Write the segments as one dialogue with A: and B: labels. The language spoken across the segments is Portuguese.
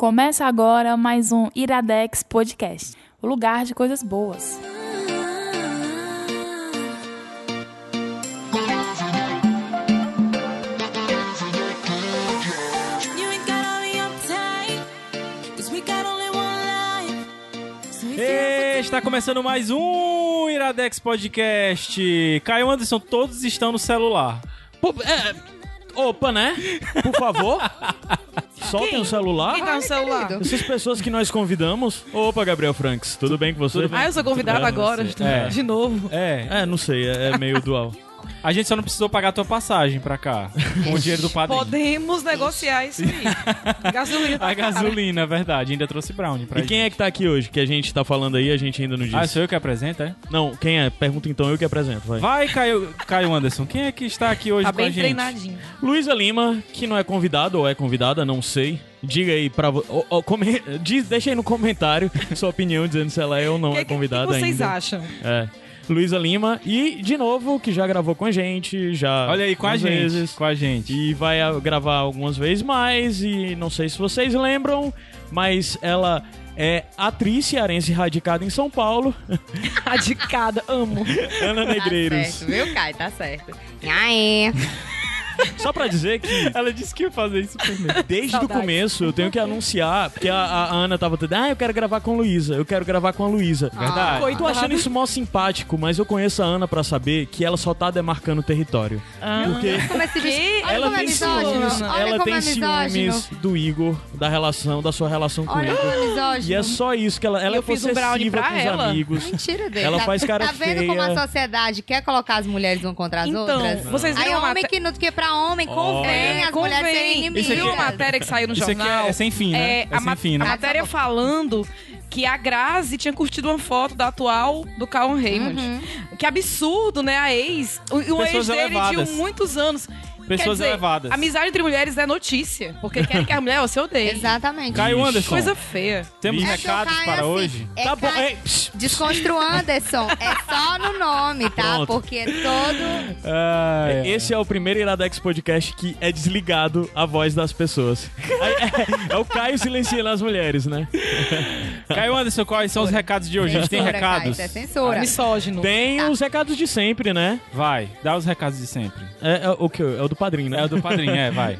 A: Começa agora mais um Iradex Podcast, o lugar de coisas boas.
B: Está começando mais um Iradex Podcast. Caio Anderson, todos estão no celular.
C: É, opa, né? Por favor. Soltem o celular.
D: Quem tá no celular?
C: Essas pessoas que nós convidamos. Opa, Gabriel Franks, tudo bem com você?
D: Ah, eu sou convidada
C: bem,
D: agora,
B: É.
D: de novo.
B: É,
C: É, não sei, é, é meio dual.
B: A gente só não precisou pagar a tua passagem pra cá, com o dinheiro do padrinho.
D: Podemos negociar isso aí. Gasolina tá
B: A gasolina, é verdade. Ainda trouxe brownie pra
C: E quem é que tá aqui hoje? Que a gente tá falando aí, a gente ainda não disse.
B: Ah, sou eu que apresento, é?
C: Não, quem é? Pergunta então, eu que apresento, vai.
B: Vai, Caio, Caio Anderson. Quem é que está aqui hoje
D: Tá
B: com
D: bem
B: a gente?
D: treinadinho.
C: Luísa Lima, que não é convidado ou é convidada, não sei. Diga aí pra vo- ó, ó, come- diz, Deixa aí no comentário sua opinião dizendo se ela é ou não
D: O que,
C: é convidada
D: que vocês
C: ainda.
D: acham?
C: É. Luísa Lima e, de novo, que já gravou com a gente, já.
B: Olha aí, com a gente.
C: vezes.
B: Com a gente.
C: E vai gravar algumas vezes mais. E não sei se vocês lembram, mas ela é atriz cearense radicada em São Paulo.
D: Radicada, amo.
C: Ana Negreiros.
E: Tá certo, viu, Kai? Tá certo. Aê.
C: Só pra dizer que.
B: Ela disse que ia fazer isso primeiro.
C: Desde o começo eu tenho que anunciar, porque a, a Ana tava toda, ah, eu quero gravar com a Luísa, eu quero gravar com a Luísa.
B: Verdade.
C: Eu tô achando isso mó simpático, mas eu conheço a Ana pra saber que ela só tá demarcando o território. Porque
E: Como esse bicho... Olha
C: ela
E: é
C: tem
E: misógino.
C: ciúmes, ela tem
E: é
C: ciúmes do Igor, da relação, da sua relação com
E: Olha é misógino.
C: E é só isso que ela, ela
D: Eu
C: é
D: um
C: possessiva com os
D: ela.
C: amigos.
E: Mentira dele.
C: Ela
E: tá,
C: faz cara
E: Tá vendo
C: feia.
E: como a sociedade quer colocar as mulheres uma contra as
D: Então,
E: outras?
D: vocês
E: Aí
D: viram a
E: homem
D: maté-
E: que não que pra homem convém
D: É,
E: as mulheres serem
D: convém.
E: inimigas.
B: Isso aqui
D: Viu a matéria que saiu no
B: Isso aqui
D: jornal?
B: é, é sem fim, né?
D: É,
B: É,
D: a,
B: sem
D: ma-
B: fim,
D: a
B: né?
D: matéria falando que a Grazi tinha curtido uma foto da atual do Callum Raymond.
E: Uhum.
D: Que absurdo, né? A ex. O, o ex dele
B: elevadas.
D: de muitos anos.
B: Pessoas
D: Quer dizer,
B: elevadas.
D: Amizade entre mulheres é notícia. Porque querem que a mulher você odeie.
E: Exatamente.
B: Caio Anderson,
D: Coisa feia.
B: temos
E: É,
B: recados
E: Caio,
B: para
E: assim,
B: hoje?
E: É
C: tá bom,
E: Caio-
C: é,
E: Desconstrua Anderson. É só no nome, tá?
C: Pronto.
E: Porque todo...
B: Ah, é.
C: Esse é o primeiro Iradex Podcast que é desligado a voz das pessoas. É, é- é o Caio silenciando as mulheres, né?
B: Caio Anderson, quais são os recados de hoje? A gente tem
E: Censura, Caio,
B: recados?
E: Isso é censura.
D: Misógino.
C: Tem
E: Tá.
C: os recados de sempre, né?
B: Vai, dá os recados de sempre.
C: É, é o que? É o do padrinho, né?
B: É o do padrinho, é, vai.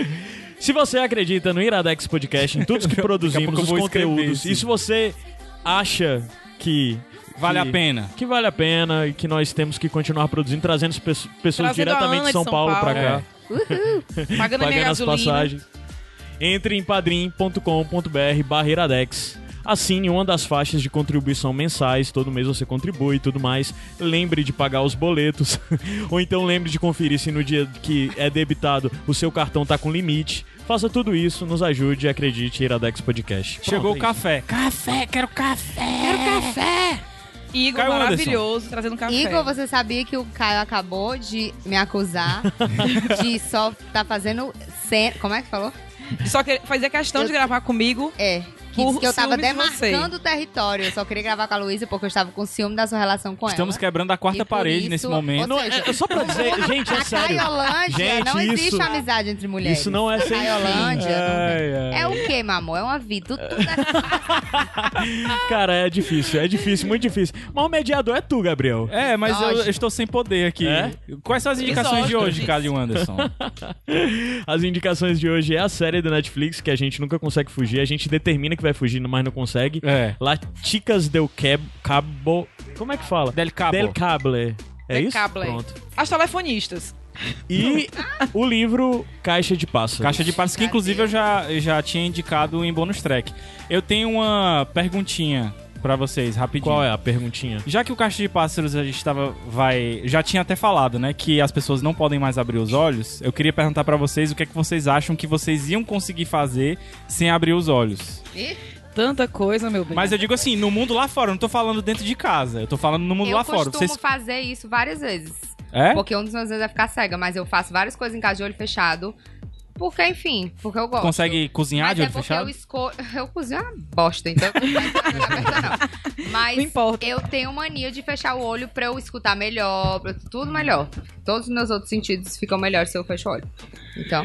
C: Se você acredita no Iradex Podcast, em tudo que produzimos, os
B: escrever
C: conteúdos,
B: isso.
C: e se você acha que
B: Vale
C: que-
B: a pena.
C: que vale a pena e que nós temos que continuar produzindo, trazendo as pesso- pessoas
D: Trazendo
C: diretamente de São,
D: São
C: Paulo,
D: Paulo.
C: pra cá,
D: Pagando a minha
C: pagando as
D: gasolina.
C: passagens. Entre em padrim.com.br barra Iradex. Assine uma das faixas de contribuição mensais, todo mês você contribui e tudo mais. Lembre de pagar os boletos, ou então lembre de conferir se no dia que é debitado o seu cartão tá com limite. Faça tudo isso, nos ajude e acredite, Iradex Podcast.
B: Chegou o
C: Pronto, é
B: café. Café, quero café. Quero café.
D: Igor
B: Caio
D: maravilhoso, trazendo café.
E: Igor, você sabia que o Caio acabou de me acusar de só tá fazendo cena... Como é que falou?
D: Só que fazia questão de gravar comigo.
E: É. Que, disse que eu tava
D: de
E: demarcando o território. Eu só queria gravar com a Luísa porque eu estava com ciúme da sua relação com
B: Estamos
E: ela.
B: quebrando a quarta parede
E: isso-
B: nesse momento.
C: Não,
E: seja,
C: é, é só pra dizer, gente, é
E: Na
C: sério.
E: Caiolândia
C: Gente,
E: não existe
C: isso-
E: amizade entre mulheres.
C: Isso não é
E: Na
C: sem.
E: Caiolândia.
B: Ai, ai.
E: É o quê, meu amor? É uma vida. Tudo, tudo é...
C: Cara, é difícil, é difícil, muito difícil. Mas o mediador é tu, Gabriel.
B: É, mas eu, eu estou sem poder aqui.
C: É?
B: Quais são as indicações de hoje. Caio Anderson?
C: As indicações de hoje é a série da Netflix que a gente nunca consegue fugir. A gente determina que vai fugir, mas não consegue.
B: É.
C: La Chicas del Cab Cabo. Como é que fala?
B: Del Cabo.
C: Del Cable. É
D: Del
C: isso?
D: Cable.
C: Pronto.
D: As telefonistas.
C: E o livro Caixa de Pássaros.
B: Caixa de passos que inclusive eu já, eu já tinha indicado em bônus track. Eu tenho uma perguntinha pra vocês, rapidinho.
C: Qual é a perguntinha?
B: Já que o Caixa de Pássaros a gente tava, vai, já tinha até falado, né, que as pessoas não podem mais abrir os olhos. Eu queria perguntar pra vocês o que é que vocês acham que vocês iam conseguir fazer sem abrir os olhos.
D: Tanta coisa, meu bem.
B: Mas eu digo assim, no mundo lá fora, eu não tô falando dentro de casa, eu tô falando no mundo
E: Eu
B: lá fora.
E: costumo
B: Vocês
E: fazer isso várias vezes.
B: É?
E: Porque um dos meus vezes é ficar cega. Mas eu faço várias coisas em casa de olho fechado. Porque, enfim, porque eu gosto.
B: Consegue cozinhar
E: Mas
B: de
E: é
B: olho
E: porque
B: fechado?
E: eu escolho. Eu cozinho uma bosta, então. eu não. Mas
D: Não importa.
E: eu tenho mania de fechar o olho pra eu escutar melhor, pra tudo melhor. Todos os meus outros sentidos ficam melhores se eu fecho o olho. Então.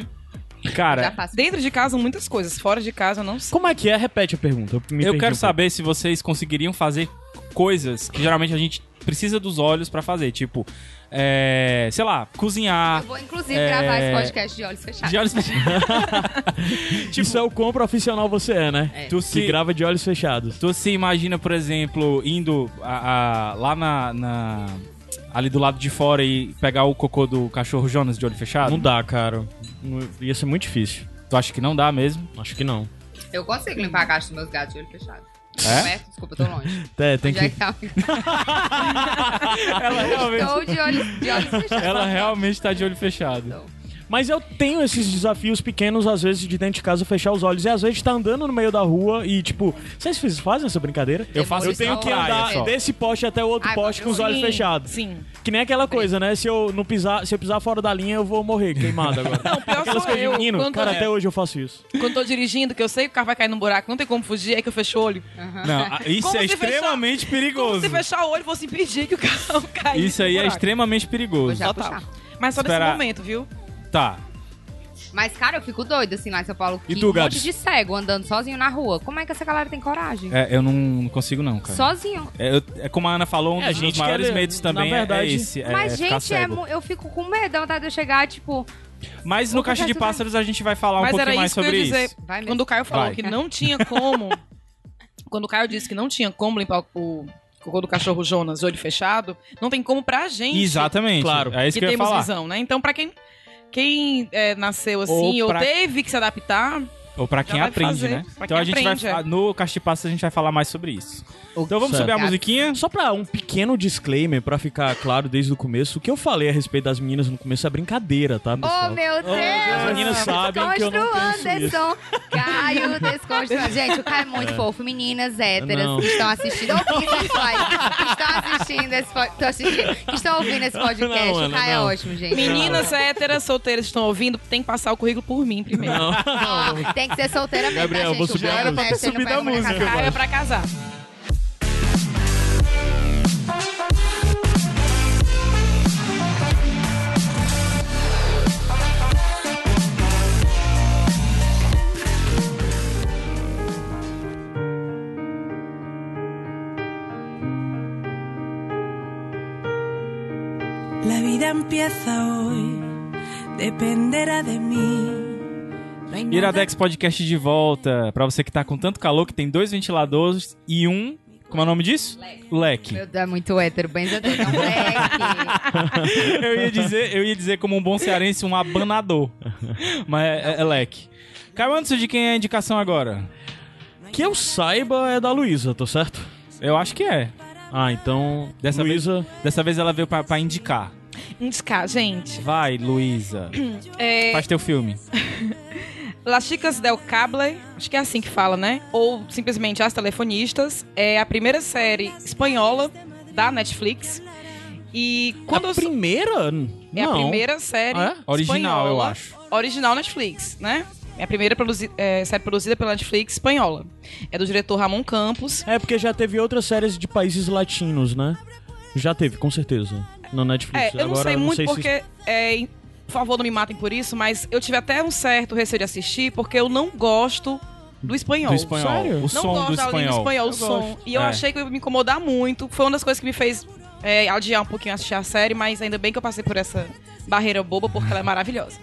B: Cara.
D: Dentro de casa, muitas coisas. Fora de casa, eu não sei.
C: Como é que é? Repete a pergunta. Eu,
B: eu quero
C: um
B: saber se vocês conseguiriam fazer coisas que geralmente a gente precisa dos olhos pra fazer. Tipo, é, sei lá, cozinhar.
E: Eu vou, inclusive,
B: É,
E: gravar esse podcast de olhos fechados.
B: De olhos fechados.
C: pouco. Isso é o quão profissional você é, né?
E: É.
B: Tu
C: Que
B: se,
C: grava de olhos fechados.
B: tu se imagina, por exemplo, indo a- a- lá na, na- ali do lado de fora e pegar o cocô do cachorro Jonas de olho fechado?
C: Não dá, cara. Não- Ia ser muito difícil.
B: Tu acha que não dá mesmo?
C: Acho que não.
E: Eu consigo limpar a caixa dos meus gatos de olho fechado.
B: É?
E: Perto? Desculpa, eu tô longe.
C: É, tem
E: Onde é
C: que...
E: tá?
B: Ela realmente,
E: Estou de olhos, de olhos fechados.
B: ela realmente tá de olho fechado.
C: Mas eu tenho esses desafios pequenos, às vezes, de dentro de casa fechar os olhos. E às vezes tá andando no meio da rua e, tipo, vocês fazem essa brincadeira?
B: Eu faço
C: Eu tenho que andar
B: só.
C: desse poste até o outro
E: Ai,
C: poste com os
E: sim,
C: olhos fechados.
D: Sim.
C: Que nem aquela coisa, né? Se eu não pisar, se eu pisar fora da linha, eu vou morrer queimado agora.
D: Não, pior
C: Aquelas
D: sou
C: coisas
D: eu.
C: de menino,
D: Quando
C: cara,
D: eu-
C: até hoje eu faço isso.
D: Quando tô dirigindo, que eu sei que o carro vai cair num buraco, não tem como fugir, é que eu fecho o olho.
B: Não, a- isso
D: Como
B: é
D: se fechar-
B: extremamente
D: Como
B: perigoso.
D: se fechar o olho fosse impedir que o carro caia.
B: Isso aí é extremamente
E: Vou
B: perigoso.
E: já
D: Total.
E: puxar.
D: Mas só nesse
B: Espera-
D: momento, viu?
B: Tá.
E: Mas, cara, eu fico doida, assim, lá em São Paulo.
C: E
E: que
C: tu,
E: um
C: Gabs?
E: monte de cego andando sozinho na rua. Como é que essa galera tem coragem?
B: É, eu não, não consigo não, cara.
E: Sozinho.
B: É, eu- é como a Ana falou, um
C: É, a
B: dos
C: gente
B: maiores
C: quer-
B: medos
C: na
B: também é-
C: verdade-
B: é esse. É,
E: Mas,
B: é ficar
E: gente, é
B: cego.
E: mu- eu fico com medo, dá vontade de eu chegar, tipo...
B: Mas no Caixa de Pássaros a gente vai falar um
D: Mas
B: pouquinho mais
D: isso que eu
B: sobre
D: ia dizer.
B: isso.
E: Vai mesmo.
D: Quando o Caio falou
B: Vai.
D: que não tinha como. quando o Caio disse que não tinha como limpar o cocô do cachorro Jonas de olho fechado, não tem como pra gente.
B: Exatamente.
C: Claro.
B: É isso
D: que
B: que, eu ia
D: temos
B: falar.
D: visão, né? Então, pra quem, quem é, nasceu assim
B: Ou
D: ou,
B: pra-
D: teve que se adaptar,
B: Ou pra quem aprende,
D: fazer.
B: né?
D: Pra
B: então a gente
D: aprende,
B: vai
D: é.
B: no Caixa de Pássaros a gente vai falar mais sobre isso. Então vamos
C: Certo.
B: subir a
E: Gato.
B: musiquinha?
C: Só pra um pequeno disclaimer, pra ficar claro desde o começo, o que eu falei a respeito das meninas no começo é brincadeira, tá, pessoal?
E: Oh, meu Deus!
C: As meninas sabem que eu não
E: Desconstru
C: penso isso.
E: Anderson. Caio, desconstru. Gente, o Caio é muito fofo. Meninas héteras
C: Não.
E: que estão assistindo, ouvindo esse podcast, que estão assistindo esse po- estão assistindo, que estão ouvindo esse podcast.
C: Não,
E: o Caio
C: não.
E: é ótimo, gente.
D: meninas héteras, solteiras que estão ouvindo, tem que passar o currículo por mim primeiro.
C: Não.
E: Ó, tem que ser solteira mesmo,
C: Gabriel,
E: tá, gente?
C: vou subir
E: O
C: música.
B: Subir da
D: pra casar.
F: La vida empieza hoy, dependerá de mim. Nada
B: Iradex Podcast de volta. Pra você que tá com tanto calor que tem dois ventiladores e um. Como é o nome disso? Leque.
E: Meu Deus, é muito hétero, benzedor. É um leque.
B: Eu ia dizer, eu ia dizer como um bom cearense, um abanador. Mas é, é, é leque. Caio Anderson, de quem é a indicação agora?
C: Que eu saiba é da Luísa, tô certo?
B: Eu acho que é.
C: Ah, então,
B: Dessa
C: Luísa...
B: Dessa vez ela veio pra, pra indicar.
D: Indicar, gente.
B: Vai, Luísa.
D: É,
B: Faz teu filme.
D: Las Chicas del Cable, acho que é assim que fala, né? Ou simplesmente As Telefonistas. É a primeira série espanhola da Netflix. E quando
C: a
D: eu...
C: primeira?
D: É
C: Não.
D: a primeira série
C: Ah, é?
B: Original, eu acho.
D: Original Netflix, né? É a primeira produzi- é, série produzida pela Netflix espanhola. É do diretor Ramon Campos.
C: É porque já teve outras séries de países latinos, né? Já teve, com certeza. No Netflix.
D: É, eu não
C: Agora,
D: sei muito
C: se-
D: porque... é, em- por favor, não me matem por isso, mas eu tive até um certo receio de assistir porque eu não gosto do espanhol.
B: Do espanhol.
C: Sério?
B: O
D: Não
B: som
D: gosto
B: do
D: da língua
B: espanhol.
D: espanhol, o som.
C: gosto.
D: E eu
B: É.
D: achei que ia me incomodar muito. Foi uma das coisas que me fez é, adiar um pouquinho assistir a série, mas ainda bem que eu passei por essa barreira boba, porque ela é maravilhosa.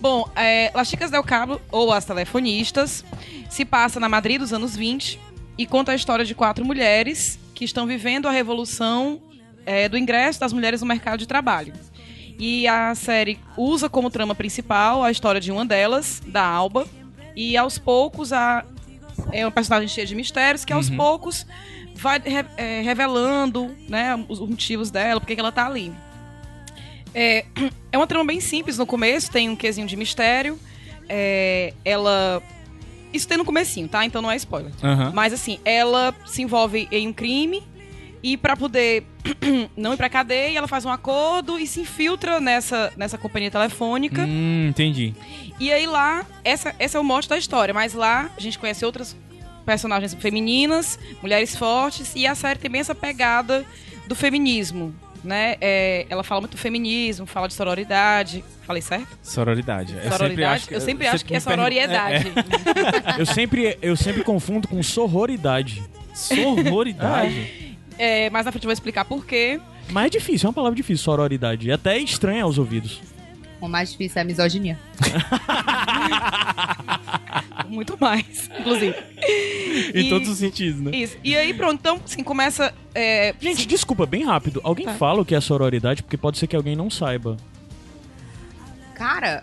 D: Bom, é, Las Chicas del Cabo, ou As Telefonistas, se passa na Madrid dos anos 20 e conta a história de quatro mulheres que estão vivendo a revolução é, do ingresso das mulheres no mercado de trabalho. E a série usa como trama principal a história de uma delas, da Alba, e aos poucos a, é uma personagem cheia de mistérios que aos poucos vai é, revelando né, os os motivos dela, porque que ela tá ali. É, é uma trama bem simples no começo, tem um quesinho de mistério. é, ela. Isso tem no comecinho, tá? Então não é spoiler.
B: Aham.
D: Mas assim, ela se envolve em um crime e pra poder não ir pra cadeia, ela faz um acordo e se infiltra nessa, nessa companhia telefônica.
B: Hum, entendi.
D: E aí lá, essa, esse é o mote da história, mas lá a gente conhece outras personagens femininas, mulheres fortes, e a série tem bem essa pegada do feminismo. né? É, ela fala muito do feminismo, fala de sororidade. Falei certo?
B: Sororidade. Eu sempre
D: sororidade?
B: acho que,
D: eu sempre acho que é
B: me pergunto-
D: sororiedade.
C: Eu sempre, eu sempre confundo com sororidade.
B: É, sororidade.
D: É, mais na frente eu vou explicar por quê.
C: Mas é difícil, é uma palavra difícil, sororidade. É até estranha aos ouvidos.
E: O mais difícil é a misoginia.
D: Muito mais, inclusive.
B: em
D: E-
B: todos os sentidos, né?
D: Isso. E aí, pronto, então, assim, começa. é,
C: Gente, desculpa, bem rápido. Alguém
D: Tá.
C: fala o que é sororidade, porque pode ser que alguém não saiba.
E: Cara,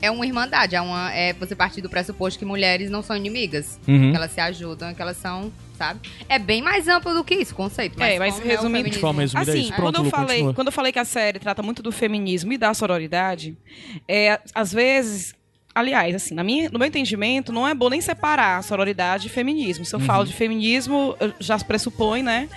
E: é uma irmandade. É, uma, é você partir do pressuposto que mulheres não são inimigas.
B: Uhum.
E: Que elas se ajudam, que elas são, sabe? É bem mais amplo do que isso, o conceito. Mas
D: É, mas
E: o
D: resumindo-
E: feminismo-
C: De forma resumida é
D: Assim,
C: isso. Pronto,
D: quando, eu
C: Lu,
D: falei,
C: continua.
D: quando eu falei que a série trata muito do feminismo e da sororidade, é, às vezes. Aliás, assim, na minha, no meu entendimento, não é bom nem separar sororidade e feminismo. Se eu falo de feminismo, eu já se pressupõe, né?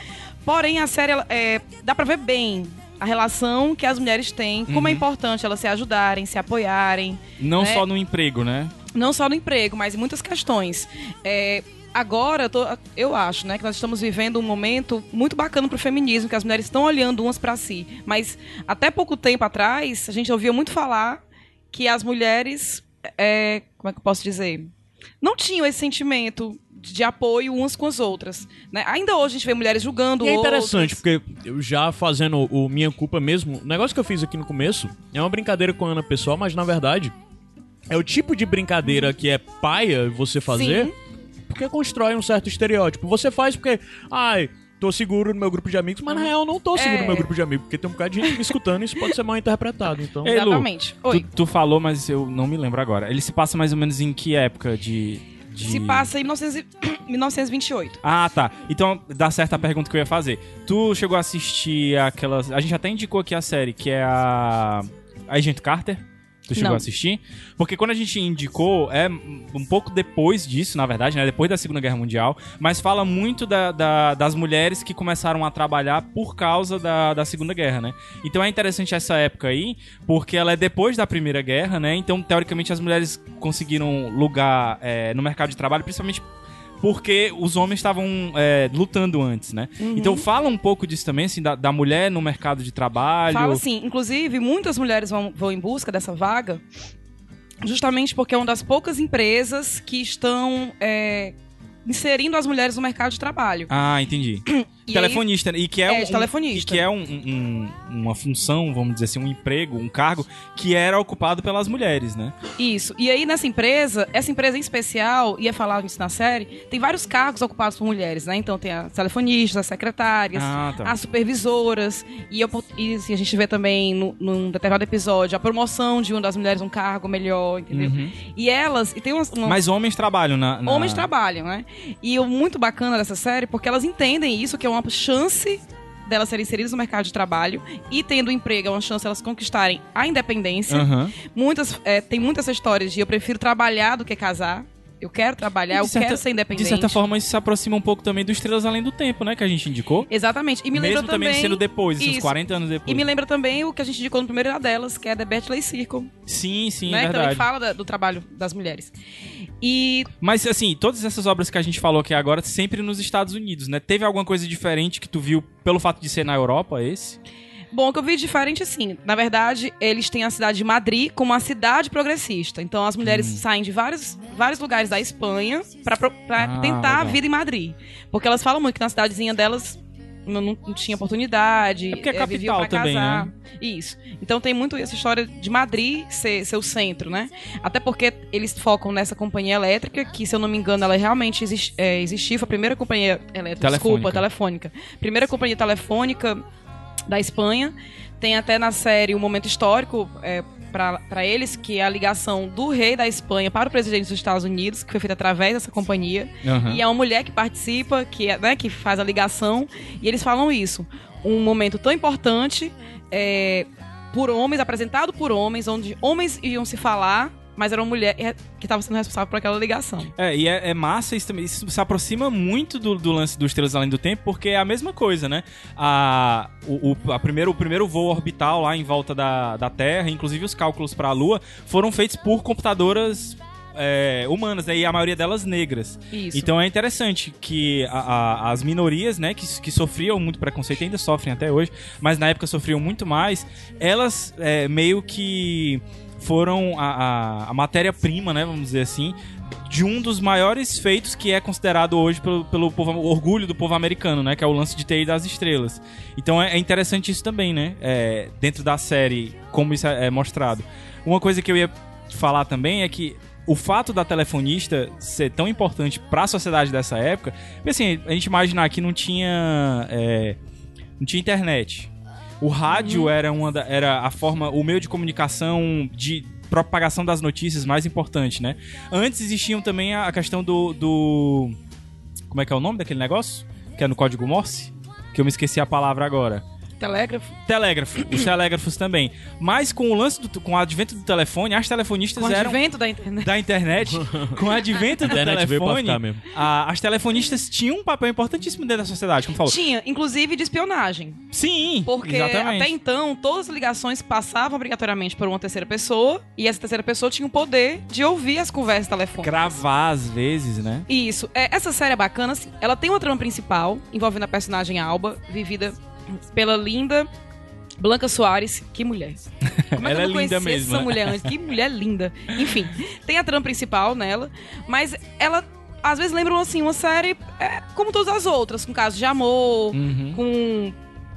D: Porém, a série, ela, é, dá pra ver bem a relação que as mulheres têm, como é importante elas se ajudarem, se apoiarem,
B: Não
D: né?
B: só no emprego, né?
D: não só no emprego, mas em muitas questões. É, agora, eu, tô- eu acho, né, que nós estamos vivendo um momento muito bacana pro feminismo, que as mulheres estão olhando umas para si. Mas até pouco tempo atrás, a gente ouvia muito falar que as mulheres, é, como é que eu posso dizer, não tinham esse sentimento de apoio umas com as outras. Né? Ainda hoje a gente vê mulheres julgando
C: E é interessante,
D: outras.
C: porque eu já fazendo o Minha Culpa mesmo, o negócio que eu fiz aqui no começo é uma brincadeira com a Ana Pessoal, mas na verdade é o tipo de brincadeira que é paia você fazer,
D: Sim.
C: Porque constrói um certo estereótipo. Você faz porque, ai, tô seguro no meu grupo de amigos, mas na real eu não tô seguro
D: É.
C: no meu grupo de amigos, porque tem um bocado de gente me escutando e isso pode ser mal interpretado. Então,
B: Ei, Lu,
D: Exatamente. Oi.
B: Tu, tu falou, mas eu não me lembro agora. Ele se passa mais ou menos em que época de. de-
D: Se passa em 1900 e- 1928.
B: Ah, tá. Então dá certo a pergunta que eu ia fazer. Tu chegou a assistir aquelas. A gente até indicou aqui a série, que é a. Agente Carter? Tu chegou
D: Não.
B: a assistir? Porque quando a gente indicou, é um pouco depois disso, na verdade, né? Depois da Segunda Guerra Mundial, mas fala muito da- da- das mulheres que começaram a trabalhar por causa da, da Segunda Guerra, né? Então é interessante essa época aí, porque ela é depois da Primeira Guerra, né? Então, teoricamente, as mulheres conseguiram lugar é, no mercado de trabalho, principalmente porque os homens estavam é, lutando antes, né?
D: Uhum.
B: Então fala um pouco disso também, assim, da, da mulher no mercado de trabalho.
D: Fala assim, inclusive, muitas mulheres vão, vão em busca dessa vaga justamente porque é uma das poucas empresas que estão é, inserindo as mulheres no mercado de trabalho.
B: Ah, entendi.
D: E
B: telefonista, e que é,
D: É,
B: um,
D: telefonista.
B: E que é um- um- uma função, vamos dizer assim, um emprego, um cargo que era ocupado pelas mulheres, né?
D: aí- isso. E aí, nessa empresa, essa empresa em especial, ia falar isso na série, tem vários cargos ocupados por mulheres, né? Então tem as telefonistas, as secretárias,
B: Ah, tá.
D: as supervisoras. E, eu- e, assim, a gente vê também, no, num determinado episódio, a promoção de uma das mulheres um cargo melhor, entendeu?
B: Uhum.
D: E elas... E tem umas, uma,
B: Mas homens trabalham na. na-
D: Homens trabalham, né? E o muito bacana dessa série, porque elas entendem isso, que é uma chance delas serem inseridas no mercado de trabalho e tendo emprego é uma chance delas conquistarem a independência.
B: Aham.
D: Muitas, é, tem muitas essa história de eu prefiro trabalhar do que casar. Eu quero trabalhar, eu
B: certa-
D: quero ser independente.
B: De certa forma, isso se aproxima um pouco também do Estrelas Além do Tempo, né? Que a gente indicou.
D: Exatamente. E me
B: Mesmo
D: lembra
B: também
D: também...
B: sendo depois, esses
D: Isso.
B: 40 anos depois.
D: E me lembra também o que a gente indicou no primeiro delas, que é The Berkeley Circle.
B: Sim, sim,
D: né?
B: é
D: Que também
B: verdade.
D: fala da- do trabalho das mulheres. E
B: Mas, assim, todas essas obras que a gente falou aqui agora, sempre nos Estados Unidos, né? Teve alguma coisa diferente que tu viu pelo fato de ser na Europa, esse?
D: Bom, o que eu vi diferente, assim, na verdade, eles têm a cidade de Madrid como uma cidade progressista. Então, as mulheres saem de vários, vários lugares da Espanha pra
B: Ah,
D: tentar a
B: legal.
D: vida em Madrid. Porque elas falam muito que na cidadezinha delas não, não- tinha oportunidade.
B: É porque é
D: viviam
B: capital
D: pra
B: também,
D: casar.
B: né?
D: Isso. Então tem muito essa história de Madrid ser, ser o centro, né? Até porque eles focam nessa companhia elétrica, que, se eu não me engano, ela realmente exis- é, existiu. Foi a primeira companhia elétrica, desculpa,
B: Telefônica.
D: telefônica. Primeira companhia telefônica da Espanha. Tem até na série um momento histórico é, para eles, que é a ligação do rei da Espanha para o presidente dos Estados Unidos, que foi feita através dessa companhia.
B: Aham.
D: E é uma mulher que participa, que, é, né, que faz a ligação, e eles falam isso. Um momento tão importante, é, por homens, apresentado por homens, onde homens iam se falar, mas era uma mulher é, que estava sendo responsável por aquela ligação.
B: É, e é, é massa isso também. Isso se aproxima muito do, do lance dos Estrelas Além do Tempo, porque é a mesma coisa, né? A, o, o- a primeiro, o primeiro voo orbital lá em volta da, da Terra, inclusive os cálculos para a Lua, foram feitos por computadoras é, humanas, né? E a maioria delas negras.
D: Isso.
B: Então é interessante que a- a- as minorias, né, que, que sofriam muito preconceito, ainda sofrem até hoje, mas na época sofriam muito mais, elas é, meio que foram a, a- a matéria-prima, né, vamos dizer assim, de um dos maiores feitos que é considerado hoje pelo, pelo povo, orgulho do povo americano, né, que é o lance de ter ido às estrelas. Então é, é interessante isso também, né, é, dentro da série, como isso é, é mostrado. Uma coisa que eu ia falar também é que o fato da telefonista ser tão importante para a sociedade dessa época, assim, a gente imaginar que não tinha é, não tinha internet. O rádio era uma da- era a forma, o meio de comunicação de propagação das notícias mais importante, né? Antes existiam também a a questão do, do como é que é o nome daquele negócio? Que é no código Morse? Que eu me esqueci a palavra agora.
D: Telégrafo.
B: Telégrafo, os telégrafos também. Mas com o lance do, com o advento do telefone, as telefonistas
D: Com o
B: eram
D: advento da internet.
B: da internet, com o advento do
C: internet
B: telefone, a- as telefonistas tinham um papel importantíssimo dentro da sociedade, como falou.
D: Tinha, inclusive, de espionagem.
B: Sim,
D: Porque
B: exatamente.
D: até então, todas as ligações passavam obrigatoriamente por uma terceira pessoa. E essa terceira pessoa tinha o poder de ouvir as conversas telefônicas.
B: Gravar às vezes, né?
D: Isso. É, essa série é bacana, assim. Ela tem uma trama principal envolvendo a personagem Alba, vivida pela linda Blanca Soares. Que mulher. Como é que
B: é
D: eu não
B: linda mesmo,
D: essa mulher antes? Que mulher linda. Enfim, tem a trama principal nela, mas ela às vezes lembra assim uma série é, como todas as outras, com casos de amor,
B: Uhum.
D: com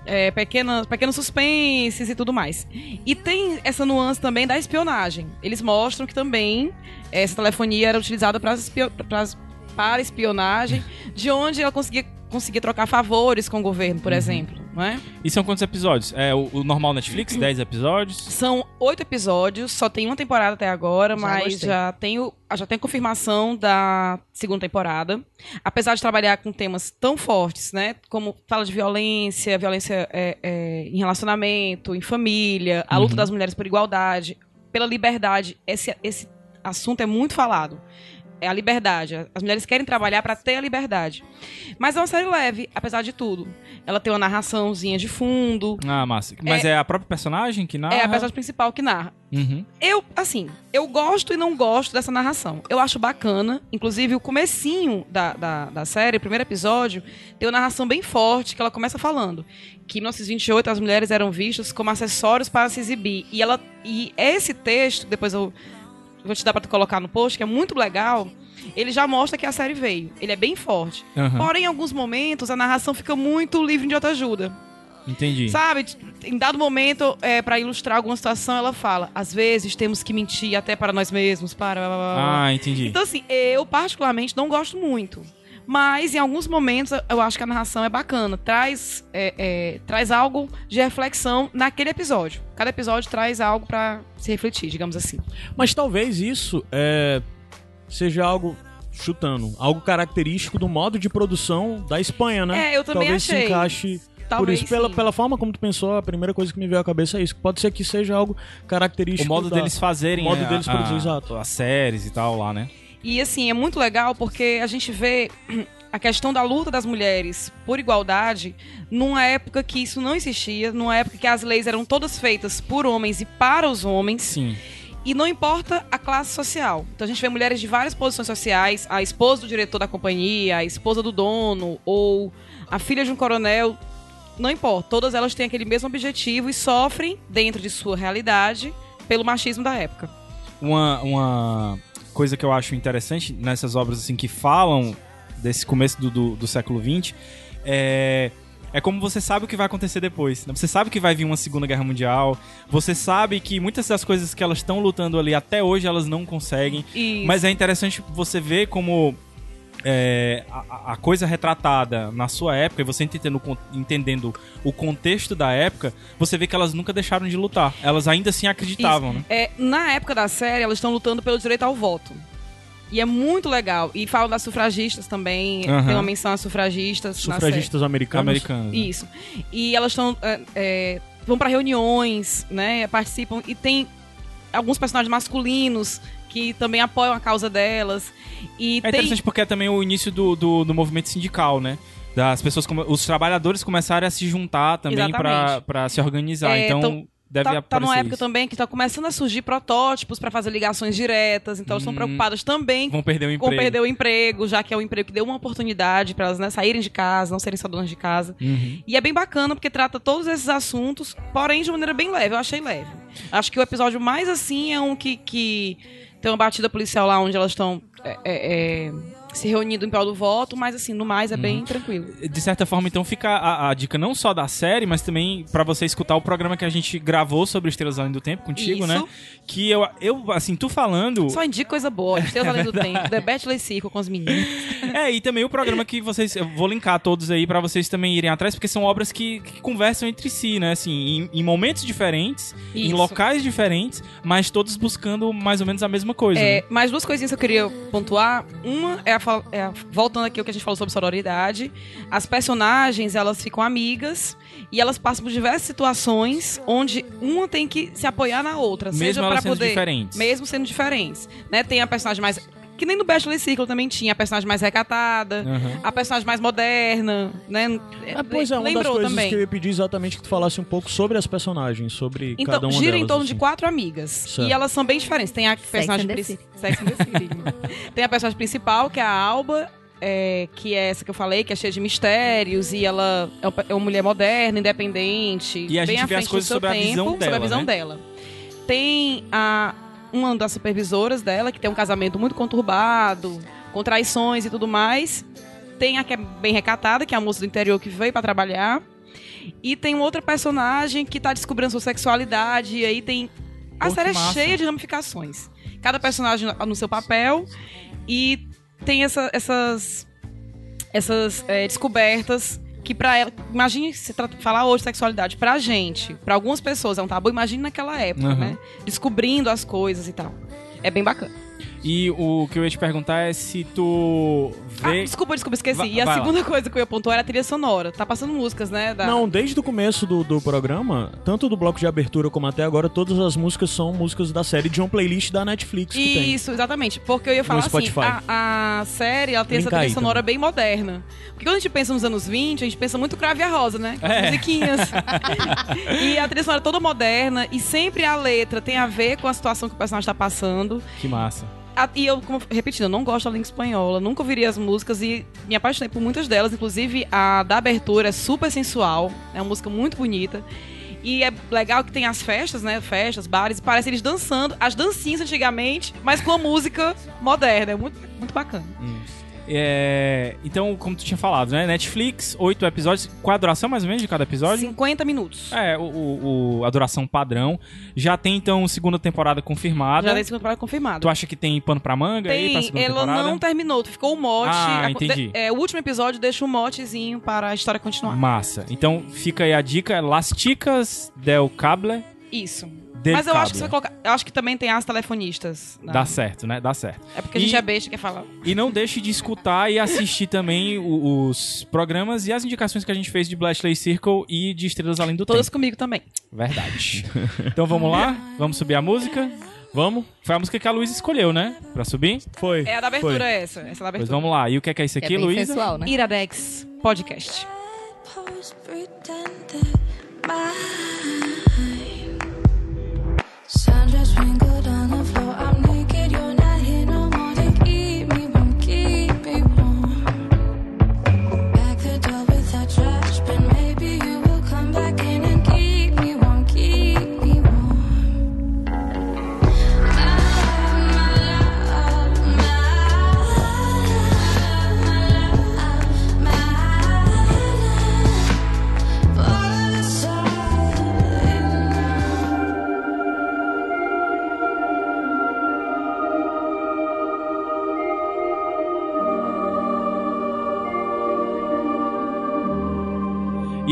D: é, pequenas, pequenos suspenses e tudo mais. E tem essa nuance também da espionagem. Eles mostram que também essa telefonia era utilizada para para espionagem, de onde ela conseguia, conseguia trocar favores com o governo,
B: Uhum.
D: por exemplo. Não é?
B: E são quantos episódios? É o, o normal Netflix, 10 episódios.
D: São oito episódios, só tem uma temporada até agora,
E: Já
D: mas
E: gostei.
D: já tenho já tem confirmação da segunda temporada. Apesar de trabalhar com temas tão fortes, né? Como fala de violência, violência é, é, em relacionamento, em família, a luta das mulheres por igualdade, pela liberdade. Esse, esse assunto é muito falado. É a liberdade. As mulheres querem trabalhar para ter a liberdade. Mas é uma série leve, apesar de tudo. Ela tem uma narraçãozinha de fundo.
B: Ah, massa. Mas é, a própria personagem que narra?
D: É a personagem principal que narra.
B: Uhum.
D: Eu, assim, eu gosto e não gosto dessa narração. Eu acho bacana. Inclusive, o comecinho da, da, da série, o primeiro episódio, tem uma narração bem forte, que ela começa falando que em 1928 as mulheres eram vistas como acessórios para se exibir. E ela e esse texto, depois eu vou te dar para tu colocar no post, que é muito legal, ele já mostra que a série veio. Ele é bem forte.
B: Aham.
D: Porém, em alguns momentos, a narração fica muito livre de autoajuda.
B: Entendi.
D: Sabe, em dado momento, é, para ilustrar alguma situação, ela fala: às vezes temos que mentir até para nós mesmos, para.
B: Ah, entendi.
D: Então, assim, eu particularmente não gosto muito. Mas em alguns momentos eu acho que a narração é bacana. Traz, é, é, traz algo de reflexão naquele episódio. Cada episódio traz algo pra se refletir, digamos assim.
C: Mas talvez isso é, seja algo, chutando, algo característico do modo de produção da Espanha, né?
D: É, eu também
C: talvez
D: achei.
C: se encaixe por
D: Talvez
C: isso. Pela,
D: sim.
C: pela forma como tu pensou, a primeira coisa que me veio à cabeça é isso. Pode ser que seja algo
B: O
C: característico
B: modo
C: da-
B: deles fazerem
C: o modo
B: a-
C: deles
B: a-
C: produzir, exato.
B: as séries e tal lá, né?
D: E assim, é muito legal porque a gente vê a questão da luta das mulheres por igualdade numa época que isso não existia, numa época que as leis eram todas feitas por homens e para os homens.
B: Sim.
D: E não importa a classe social. Então a gente vê mulheres de várias posições sociais, a esposa do diretor da companhia, a esposa do dono, ou a filha de um coronel. Não importa, todas elas têm aquele mesmo objetivo e sofrem, dentro de sua realidade, pelo machismo da época.
B: Uma, uma coisa que eu acho interessante nessas obras assim que falam desse começo do, do, do século XX é, é como você sabe o que vai acontecer depois. né? Você sabe que vai vir uma Segunda Guerra Mundial. Você sabe que muitas das coisas que elas estão lutando ali até hoje elas não conseguem.
D: E
B: Mas é interessante você ver como é, a, a coisa retratada na sua época, e você entendendo, entendendo o contexto da época, você vê que elas nunca deixaram de lutar. Elas ainda assim acreditavam, né?
D: É, na época da série, elas estão lutando pelo direito ao voto. E é muito legal. E falam das sufragistas também.
B: Aham.
D: Tem uma menção às sufragistas.
C: Sufragistas americanos.
B: Americanas. né?
D: Isso. E elas estão. é, é, vão pra reuniões, né? Participam. E tem alguns personagens masculinos que também apoiam a causa delas. E
B: É
D: tem.
B: interessante porque é também o início do, do, do movimento sindical, né? Das pessoas, os trabalhadores começaram a se juntar também pra se organizar.
D: É,
B: então,
D: tão-
B: deve
D: tá, tá numa época
B: isso.
D: também que tá começando a surgir protótipos para fazer ligações diretas, então elas estão
B: Hum.
D: preocupadas também
B: Vão perder o
D: com
B: emprego.
D: perder o emprego, já que é um emprego que deu uma oportunidade para elas né, saírem de casa, não serem só donas de casa.
B: Uhum.
D: E é bem bacana porque trata todos esses assuntos, porém de maneira bem leve. Eu achei leve. Acho que o episódio mais assim é um que, que tem uma batida policial lá onde elas estão é, é, é, se reunindo em prol do voto, mas assim, no mais é bem
B: Uhum.
D: tranquilo.
B: De certa forma, então, fica a, a dica não só da série, mas também pra você escutar o programa que a gente gravou sobre Estrelas Além do Tempo contigo,
D: Isso.
B: né? Que eu, eu, assim, tu falando...
D: Só indica coisa boa. Deus além do tempo. The Bachelor Circle com os meninos.
B: É, e também o programa que vocês. Eu vou linkar todos aí pra vocês também irem atrás, porque são obras que, que conversam entre si, né? Assim, em, em momentos diferentes, em
D: Isso.
B: locais diferentes, mas todos buscando mais ou menos a mesma coisa.
D: É,
B: né?
D: mais duas coisinhas que eu queria pontuar. Uma é, a, é voltando aqui ao que a gente falou sobre sororidade. As personagens, elas ficam amigas e elas passam por diversas situações onde uma tem que se apoiar na outra,
B: Mesmo
D: seja para poder,
B: diferentes.
D: mesmo sendo diferentes, né? Tem a personagem mais que nem no Bachelor Circle também tinha a personagem mais recatada,
B: Aham.
D: a personagem mais moderna, né?
C: Ah, pois é, uma das coisas
D: também.
C: que eu ia pedir exatamente que tu falasse um pouco sobre as personagens, sobre
D: Então,
C: cada uma
D: gira
C: delas.
D: em torno de
C: assim.
D: quatro amigas.
C: Certo.
D: E elas são bem diferentes. Tem a personagem principal. Tem a personagem principal, que é a Alba, é, que é essa que eu falei, que é cheia de mistérios, e ela é uma- é mulher moderna, independente.
B: E a
D: bem
B: gente
D: à
B: vê as
D: frente do
B: coisas
D: seu
B: sobre a
D: tempo,
B: visão
D: sobre
B: dela,
D: a visão
B: né?
D: dela. Tem a, uma das supervisoras dela, que tem um casamento muito conturbado, com traições e tudo mais. Tem a que é bem recatada, que é a moça do interior que veio pra trabalhar. E tem outra personagem que tá descobrindo sua sexualidade. E aí tem. A
B: Pô,
D: série é cheia de ramificações. Cada personagem no- no seu papel. E tem essa- essas. Essas é, descobertas que pra ela. Imagine se falar hoje de sexualidade pra gente, pra algumas pessoas é um tabu. Imagine naquela época,
B: Uhum.
D: né? Descobrindo as coisas e tal. É bem bacana.
B: E o que eu ia te perguntar é se tu
D: Ah,
B: vê.
D: desculpa, desculpa, esqueci.
B: Vai-
D: e a
B: vai lá.
D: segunda coisa que eu ia pontuar era a trilha sonora. Tá passando músicas, né? da-
C: Não, desde o começo do, do programa, tanto do bloco de abertura como até agora, todas as músicas são músicas da série de uma playlist da Netflix que tem.
D: Isso, exatamente. Porque eu ia falar assim, a, a série ela tem essa
C: Linka aí
D: trilha sonora bem moderna. Porque quando a gente pensa nos anos 20, a gente pensa muito Crave a Rosa, né?
B: É.
D: Musiquinhas. e a trilha sonora é toda moderna e sempre a letra tem a ver com a situação que o personagem tá passando.
B: Que massa.
D: E eu, como, repetindo, eu não gosto da língua espanhola, nunca ouviria as músicas e me apaixonei por muitas delas. Inclusive, a da abertura é super sensual, é uma música muito bonita. E é legal que tem as festas, né? Festas, bares, e parece eles dançando, as dancinhas antigamente, mas com a música moderna. É muito, muito bacana.
B: É, então, como tu tinha falado, né? Netflix, oito episódios. Qual a duração mais ou menos de cada episódio?
D: 50 minutos.
B: É, o, o- a duração padrão. Já tem, então, segunda temporada confirmada.
D: Já tem segunda temporada confirmada.
B: Tu acha que tem pano pra manga aí pra
D: Tem,
B: segunda
D: ela
B: temporada?
D: não terminou, ficou o mote.
B: Ah,
D: A-
B: entendi.
D: é, o último episódio deixa um motezinho para a história continuar.
B: Massa. Então, fica aí a dica. Las Chicas del Cable.
D: Isso. Mas eu acho que você vai colocar. Eu acho que também tem as telefonistas. na-
B: Dá certo, né? Dá certo.
D: É porque a gente
B: E-
D: é besta e quer falar.
B: E não deixe de escutar e assistir também os programas e as indicações que a gente fez de Blashley Circle e de Estrelas Além do
D: Todas
B: Tempo.
D: comigo também.
B: Verdade. então vamos lá? Vamos subir a música?
C: Vamos?
B: Foi a música que a Luísa escolheu, né? Pra subir?
C: Foi.
D: É a da abertura,
C: Foi.
D: essa. Essa é da
B: Pois
D: abertura.
B: vamos lá. E o que é que é isso
E: é
B: aqui,
E: bem
B: Luísa?
E: né?
D: Iradex Podcast.
F: Pretend I'm just wrinkled on the floor. I'm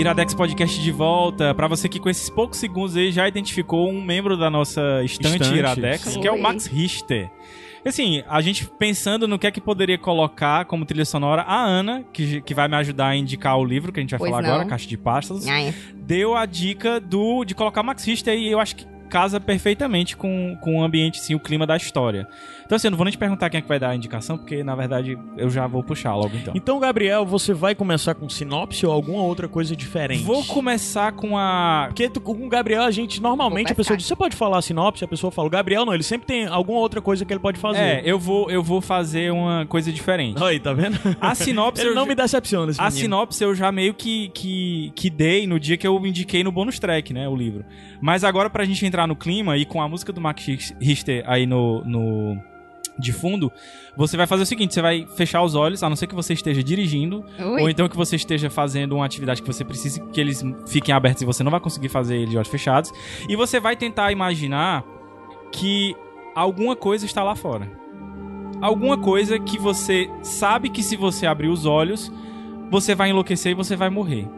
B: Iradex Podcast de volta. Pra você que com esses poucos segundos aí já identificou um membro da nossa estante,
C: Estante,
B: Iradex,
C: sim.
B: que é o. Max Richter. Assim, a gente pensando no que é que poderia colocar como trilha sonora, a Ana, que, que vai me ajudar a indicar o livro que a gente vai
E: Pois
B: falar
E: não.
B: agora, Caixa de Pastas,
E: Ai,
B: deu a dica do de colocar Max Richter e eu acho que casa perfeitamente com, com o ambiente, sim, o clima da história. Então, assim, eu não vou nem te perguntar quem é que vai dar a indicação, porque, na verdade, eu já vou puxar logo, então.
C: Então, Gabriel, você vai começar com sinopse ou alguma outra coisa diferente?
B: Vou começar com a...
C: Porque tu- com o Gabriel, a gente normalmente a pessoa diz: você pode falar a sinopse? A pessoa fala: o Gabriel não, ele sempre tem alguma outra coisa que ele pode fazer.
B: É, eu vou, eu vou fazer uma coisa diferente.
C: Aí, tá vendo?
B: A sinopse...
C: ele
B: eu
C: não
B: já-
C: me decepciona, esse
B: A
C: menino.
B: sinopse eu já meio que, que, que dei no dia que eu indiquei no bônus track, né, o livro. Mas agora, pra gente entrar no clima e com a música do Max Richter aí no, no de fundo, você vai fazer o seguinte, você vai fechar os olhos, a não ser que você esteja dirigindo, ou então que você esteja fazendo uma atividade que você precise que eles fiquem abertos e você não vai conseguir fazer eles de olhos fechados, e você vai tentar imaginar que alguma coisa está lá fora. Alguma coisa que você sabe que se você abrir os olhos, você vai enlouquecer e você vai morrer.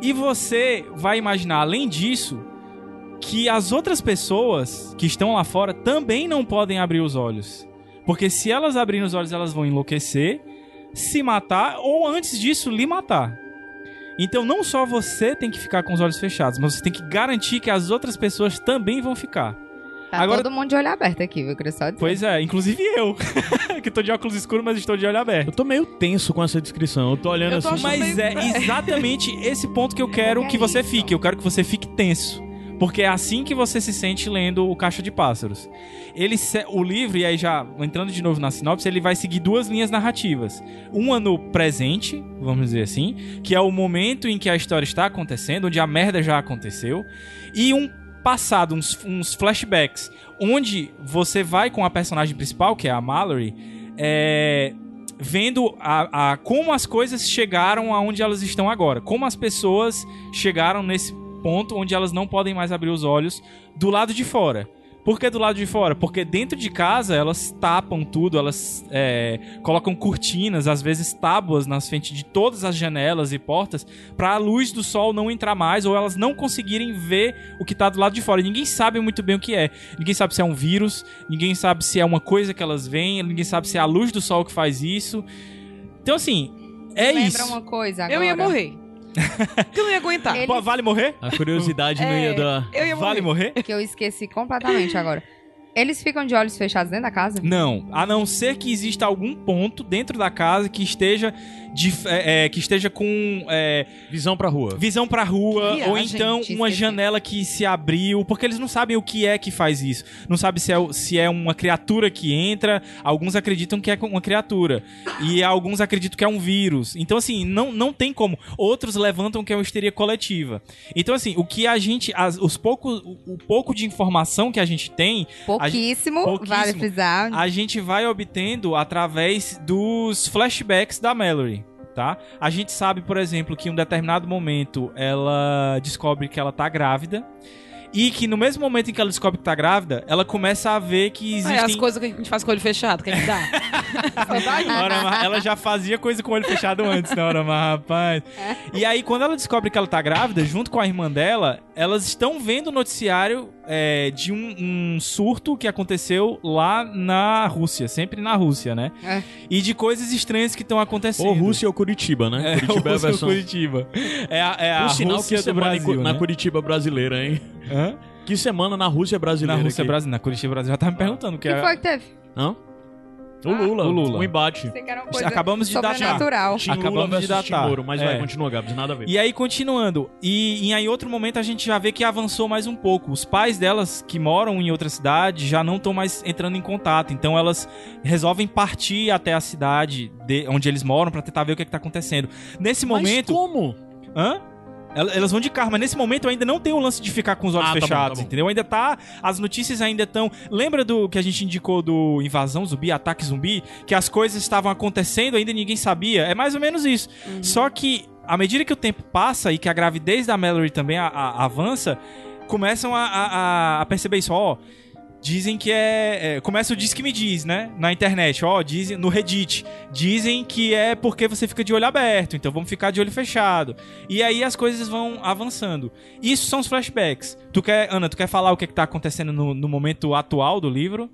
B: E você vai imaginar, além disso, que as outras pessoas que estão lá fora também não podem abrir os olhos. Porque se elas abrirem os olhos, elas vão enlouquecer, se matar ou antes disso lhe matar. Então não só você tem que ficar com os olhos fechados, mas você tem que garantir que as outras pessoas também vão ficar.
E: Tá
B: Agora-
E: todo mundo de olho aberto aqui, viu? Queria só dizer.
B: Pois é, inclusive eu, que tô de óculos escuros, mas estou de olho aberto.
C: Eu tô meio tenso com essa descrição. Eu tô olhando
D: Eu tô
C: assim.
B: Mas
D: meio-
B: é exatamente esse ponto que eu quero
E: Que
B: que
E: é
B: você
E: isso?
B: fique. Eu quero que você fique tenso. Porque é assim que você se sente lendo o Caixa de Pássaros. Ele o livro, e aí já entrando de novo na sinopse, ele vai seguir duas linhas narrativas. Uma no presente, vamos dizer assim, que é o momento em que a história está acontecendo, onde a merda já aconteceu, e um passado, uns, uns flashbacks, onde você vai com a personagem principal, que é a Mallory, é, vendo a, a- como as coisas chegaram aonde elas estão agora. Como as pessoas chegaram nesse ponto onde elas não podem mais abrir os olhos do lado de fora. Por que do lado de fora? Porque dentro de casa elas tapam tudo, elas é, colocam cortinas, às vezes tábuas nas frente de todas as janelas e portas, para a luz do sol não entrar mais ou elas não conseguirem ver o que tá do lado de fora. E ninguém sabe muito bem o que é. Ninguém sabe se é um vírus, ninguém sabe se é uma coisa que elas veem, ninguém sabe se é a luz do sol que faz isso. Então, assim, é
E: Lembra
B: isso.
E: uma coisa agora?
D: Eu ia morrer. Que eu não ia aguentar.
E: Ele-
B: Pô, Vale morrer?
C: A curiosidade não
D: É,
C: ia dar.
D: Eu ia morrer.
B: Vale morrer?
E: Que eu esqueci completamente agora. Eles ficam de olhos fechados dentro da casa?
B: Não, a não ser que exista algum ponto dentro da casa que esteja de, é, é, que esteja com é,
C: Visão pra rua.
B: visão pra rua
D: Viagem,
B: ou então uma janela que se abriu, porque eles não sabem o que é que faz isso. Não sabe se é, se é uma criatura que entra, alguns acreditam que é uma criatura e alguns acreditam que é um vírus. Então assim, não, não tem como. Outros levantam que é uma histeria coletiva. Então assim, o que a gente as, os poucos o, o pouco de informação que a gente tem
E: Pouquíssimo,
B: pouquíssimo.
E: vale frisar.
B: a gente vai obtendo através dos flashbacks da Mallory. Tá? A gente sabe, por exemplo, que em um determinado momento ela descobre que ela tá grávida. E que no mesmo momento em que ela descobre que tá grávida, ela começa a ver que
D: Aí,
B: existem.
D: as coisas que a gente faz com o olho fechado, que é que dá?
B: Ela já fazia coisa com o olho fechado antes, né, Ora, mas, rapaz? E aí, quando ela descobre que ela tá grávida, junto com a irmã dela, elas estão vendo o noticiário é, de um, um surto que aconteceu lá na Rússia, sempre na Rússia, né?
E: É.
B: E de coisas estranhas que estão acontecendo.
C: Ou Rússia ou Curitiba, né?
B: É,
C: Curitiba é a
B: Rússia ou
C: versão.
B: Curitiba. É a, é a Rússia
C: que
B: do Brasil,
C: na
B: né?
C: Curitiba brasileira, hein?
B: Hã?
C: Que semana na Rússia
B: Na
C: brasileira.
B: Rússia
C: aqui.
B: brasileira. Na Curitiba brasileira. Já tava me perguntando.
E: O
B: Que
E: que
B: é...
E: foi que teve?
C: Hã? O
E: Ah,
C: Lula.
B: o Lula.
C: O embate.
B: Acabamos de datar.
C: Tim Lula
B: Acabamos de datar.
C: Moro, mas
B: É.
C: vai, continua, Gabs, nada a ver.
B: E aí, continuando. E, e aí, em outro momento, a gente já vê que avançou mais um pouco. Os pais delas, que moram em outra cidade, já não estão mais entrando em contato. Então, elas resolvem partir até a cidade de- onde eles moram pra tentar ver o que, é que tá acontecendo. Nesse
C: Mas
B: momento.
C: como?
B: Hã? El- Elas vão de carro, mas nesse momento ainda não tem o lance de ficar com os olhos
C: Ah, tá bom,
B: fechados,
C: tá bom.
B: entendeu? Ainda tá. As notícias ainda estão. Lembra do que a gente indicou do invasão zumbi, ataque zumbi? Que as coisas estavam acontecendo, ainda ninguém sabia. É mais ou menos isso. Só que, à medida que o tempo passa e que a gravidez da Mallory também a- a- avança, começam a, a- perceber isso, ó. Dizem que é, é- Começa o Diz que me diz, né? Na internet, ó. Dizem, no Reddit. Dizem que é porque você fica de olho aberto, então vamos ficar de olho fechado. E aí as coisas vão avançando. Isso são os flashbacks. Tu quer, Ana, tu quer falar o que, é que tá acontecendo no, no momento atual do livro?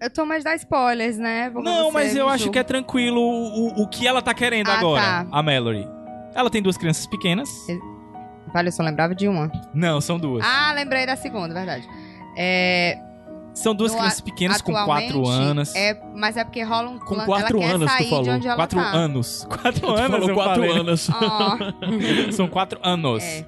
E: Eu tô mais dar spoilers, né?
B: Não, mas eu acho que é tranquilo o, o- o que ela tá querendo
E: Ah,
B: agora,
E: tá.
B: a Mallory. Ela tem duas crianças pequenas.
E: Vale, eu só lembrava de uma.
B: Não, são duas.
E: Ah, lembrei da segunda, verdade. É,
B: São duas
E: no
B: crianças pequenas com quatro anos.
E: É, mas é porque rola um
C: Com quatro
E: ela quer
C: anos, tu falou.
E: onde ela
B: Quatro
E: tá.
B: anos. Quatro
C: Tu
B: anos,
C: falou
B: eu
C: quatro
B: falei.
C: anos.
E: Ó,
B: São quatro anos.
E: é.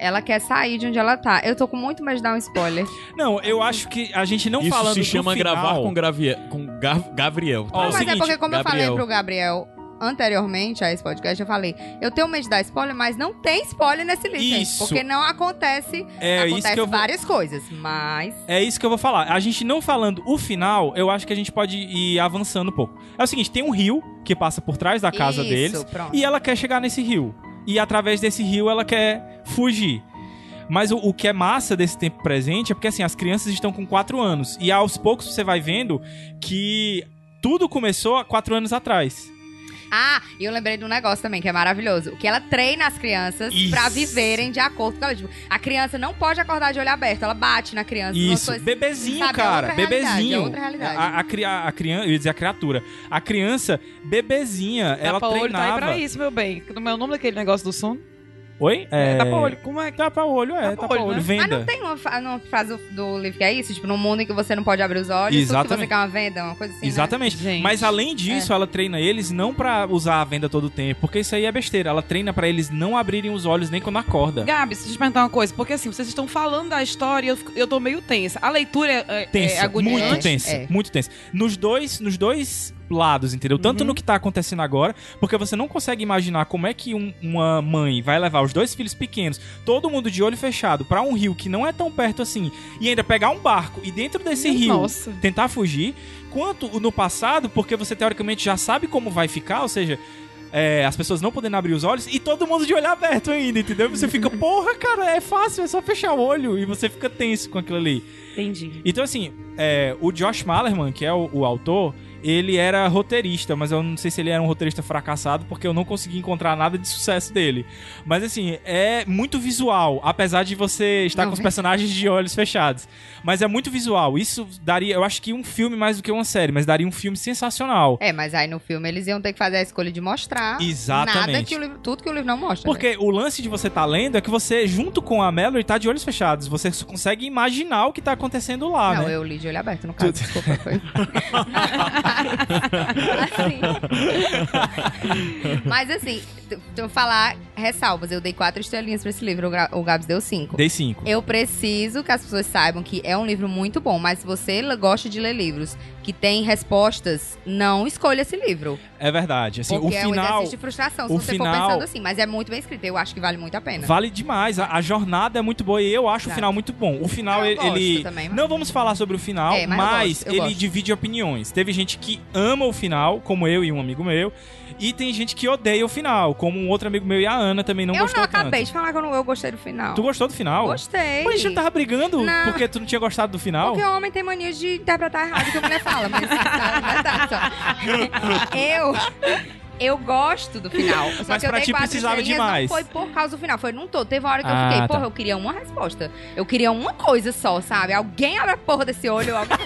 E: Ela quer sair de onde ela tá. Eu tô com muito medo de dar um spoiler.
B: Não, eu acho que a gente não
C: Isso
B: falando
C: se chama
B: final,
C: gravar com, Gravie... com Ga- Gabriel.
B: O
E: mas
B: seguinte,
E: é porque, como eu
C: Gabriel.
E: falei pro Gabriel anteriormente a esse podcast, eu falei, eu tenho medo de dar spoiler, mas não tem spoiler nesse livro, gente,
B: Isso.
E: porque não acontece,
B: É isso
E: acontece
B: que eu vou...
E: várias coisas, mas
B: É isso que eu vou falar. A gente não falando o final, eu acho que a gente pode ir avançando um pouco. É o seguinte, tem um rio que passa por trás da casa
E: Isso,
B: deles
E: pronto.
B: e ela quer chegar nesse rio. E através desse rio ela quer fugir. Mas o, o que é massa desse tempo presente é porque assim, as crianças estão com 4 anos. E aos poucos você vai vendo que tudo começou há 4 anos atrás.
E: Ah, e eu lembrei de um negócio também que é maravilhoso. Que ela treina as crianças
B: Isso.
E: pra viverem de acordo com ela. Tipo, a criança não pode acordar de olho aberto, ela bate na criança.
B: Isso,
E: coisas-
B: bebezinho,
E: sabe, é
B: cara,
E: realidade,
B: bebezinho.
E: é outra realidade.
B: A, a, a criança, eu ia dizer a criatura. A criança, bebezinha, ela
D: Tapa-olho tá aí
B: treinava.
D: pra isso, meu bem. Como é o nome daquele negócio do som?
B: Oi? É...
D: Tapa-olho. Como é que...
B: Tapa-olho, é,
D: Tapa-olho,
B: tapa-olho,
D: né?
E: Mas
B: venda.
E: não tem uma, uma frase do livro que é isso? Tipo, num mundo em que você não pode abrir os olhos, tudo que você
B: Exatamente.
E: quer uma venda, uma coisa assim, né?
B: Exatamente.
D: Gente.
B: Mas além disso, ela treina eles não pra usar a venda todo o tempo, porque isso aí é besteira. Ela treina pra eles não abrirem os olhos nem quando acorda.
D: Gabs, deixa eu te perguntar uma coisa. Porque assim, vocês estão falando da história e eu, eu tô meio tensa. A leitura é, é, é
B: Tensa,
D: agoniante.
B: muito tensa,
E: É.
B: muito tensa. Nos dois, nos dois lados, entendeu? Tanto
D: Uhum.
B: no que tá acontecendo agora, porque você não consegue imaginar como é que um- uma mãe vai levar os dois filhos pequenos, todo mundo de olho fechado, pra um rio que não é tão perto assim, e ainda pegar um barco e dentro desse rio
D: Nossa.
B: tentar fugir, quanto no passado, porque você teoricamente já sabe como vai ficar, ou seja, é, as pessoas não podendo abrir os olhos e todo mundo de olho aberto ainda, entendeu? Você fica, porra, cara, é fácil, é só fechar o olho e você fica tenso com aquilo ali.
D: Entendi.
B: Então, assim, é, o Josh Malerman, que é o, o autor, ele era roteirista, mas eu não sei se ele era um roteirista fracassado, porque eu não consegui encontrar nada de sucesso dele. Mas, assim, é muito visual, apesar de você estar
E: Não,
B: com os
E: vem.
B: personagens de olhos fechados. Mas é muito visual. Isso daria, eu acho que um filme mais do que uma série, mas daria um filme sensacional.
E: É, mas aí no filme eles iam ter que fazer a escolha de mostrar
B: Exatamente.
E: nada que o livro, tudo que o livro não mostra. né?
B: Porque o lance de você estar lendo é que você, junto com a Mallory, tá de olhos fechados. Você consegue imaginar o que tá acontecendo lá,
E: Não,
B: né?
E: eu li de olho aberto, no caso.
B: Tu-
E: Desculpa, foi. assim. Mas assim, tu, tu falar ressalvas. Eu dei quatro estrelinhas pra esse livro, o, Gabs deu cinco.
B: Dei cinco.
E: Eu preciso que as pessoas saibam que é um livro muito bom, mas se você gosta de ler livros que tem respostas, não escolha esse livro.
B: É verdade. Assim,
E: porque
B: o
E: é um
B: final
E: de frustração, se
B: o
E: você
B: final-
E: for pensando assim. Mas é muito bem escrito, eu acho que vale muito a pena.
B: vale demais. A, a jornada é muito boa e eu acho o
E: Exato.
B: final muito bom. O final,
E: Eu
B: ele.
E: também, mas-
B: Não vamos falar sobre o final,
E: É, mas
B: mas
E: gosto,
B: ele
E: gosto.
B: divide opiniões. Teve gente que ama o final, como eu e um amigo meu. E tem gente que odeia o final, como um outro amigo meu e a Ana também não
E: eu
B: gostou
E: não acabei
B: tanto.
E: de falar que eu, não, eu gostei do final.
B: Tu gostou do final?
E: Gostei.
B: Mas a gente não tava brigando
E: Não.
B: porque tu não tinha gostado do final?
E: Porque o homem tem mania de interpretar errado o que a mulher fala, mas tá, tá, só. Eu. Eu gosto do final. Só
B: Mas
E: que eu
B: pra ti precisava demais.
E: Não foi por causa do final, foi num todo. Teve uma hora que eu
B: Ah,
E: fiquei,
B: tá.
E: porra, eu queria uma resposta. Eu queria uma coisa só, sabe? Alguém abre a porra desse olho, alguém-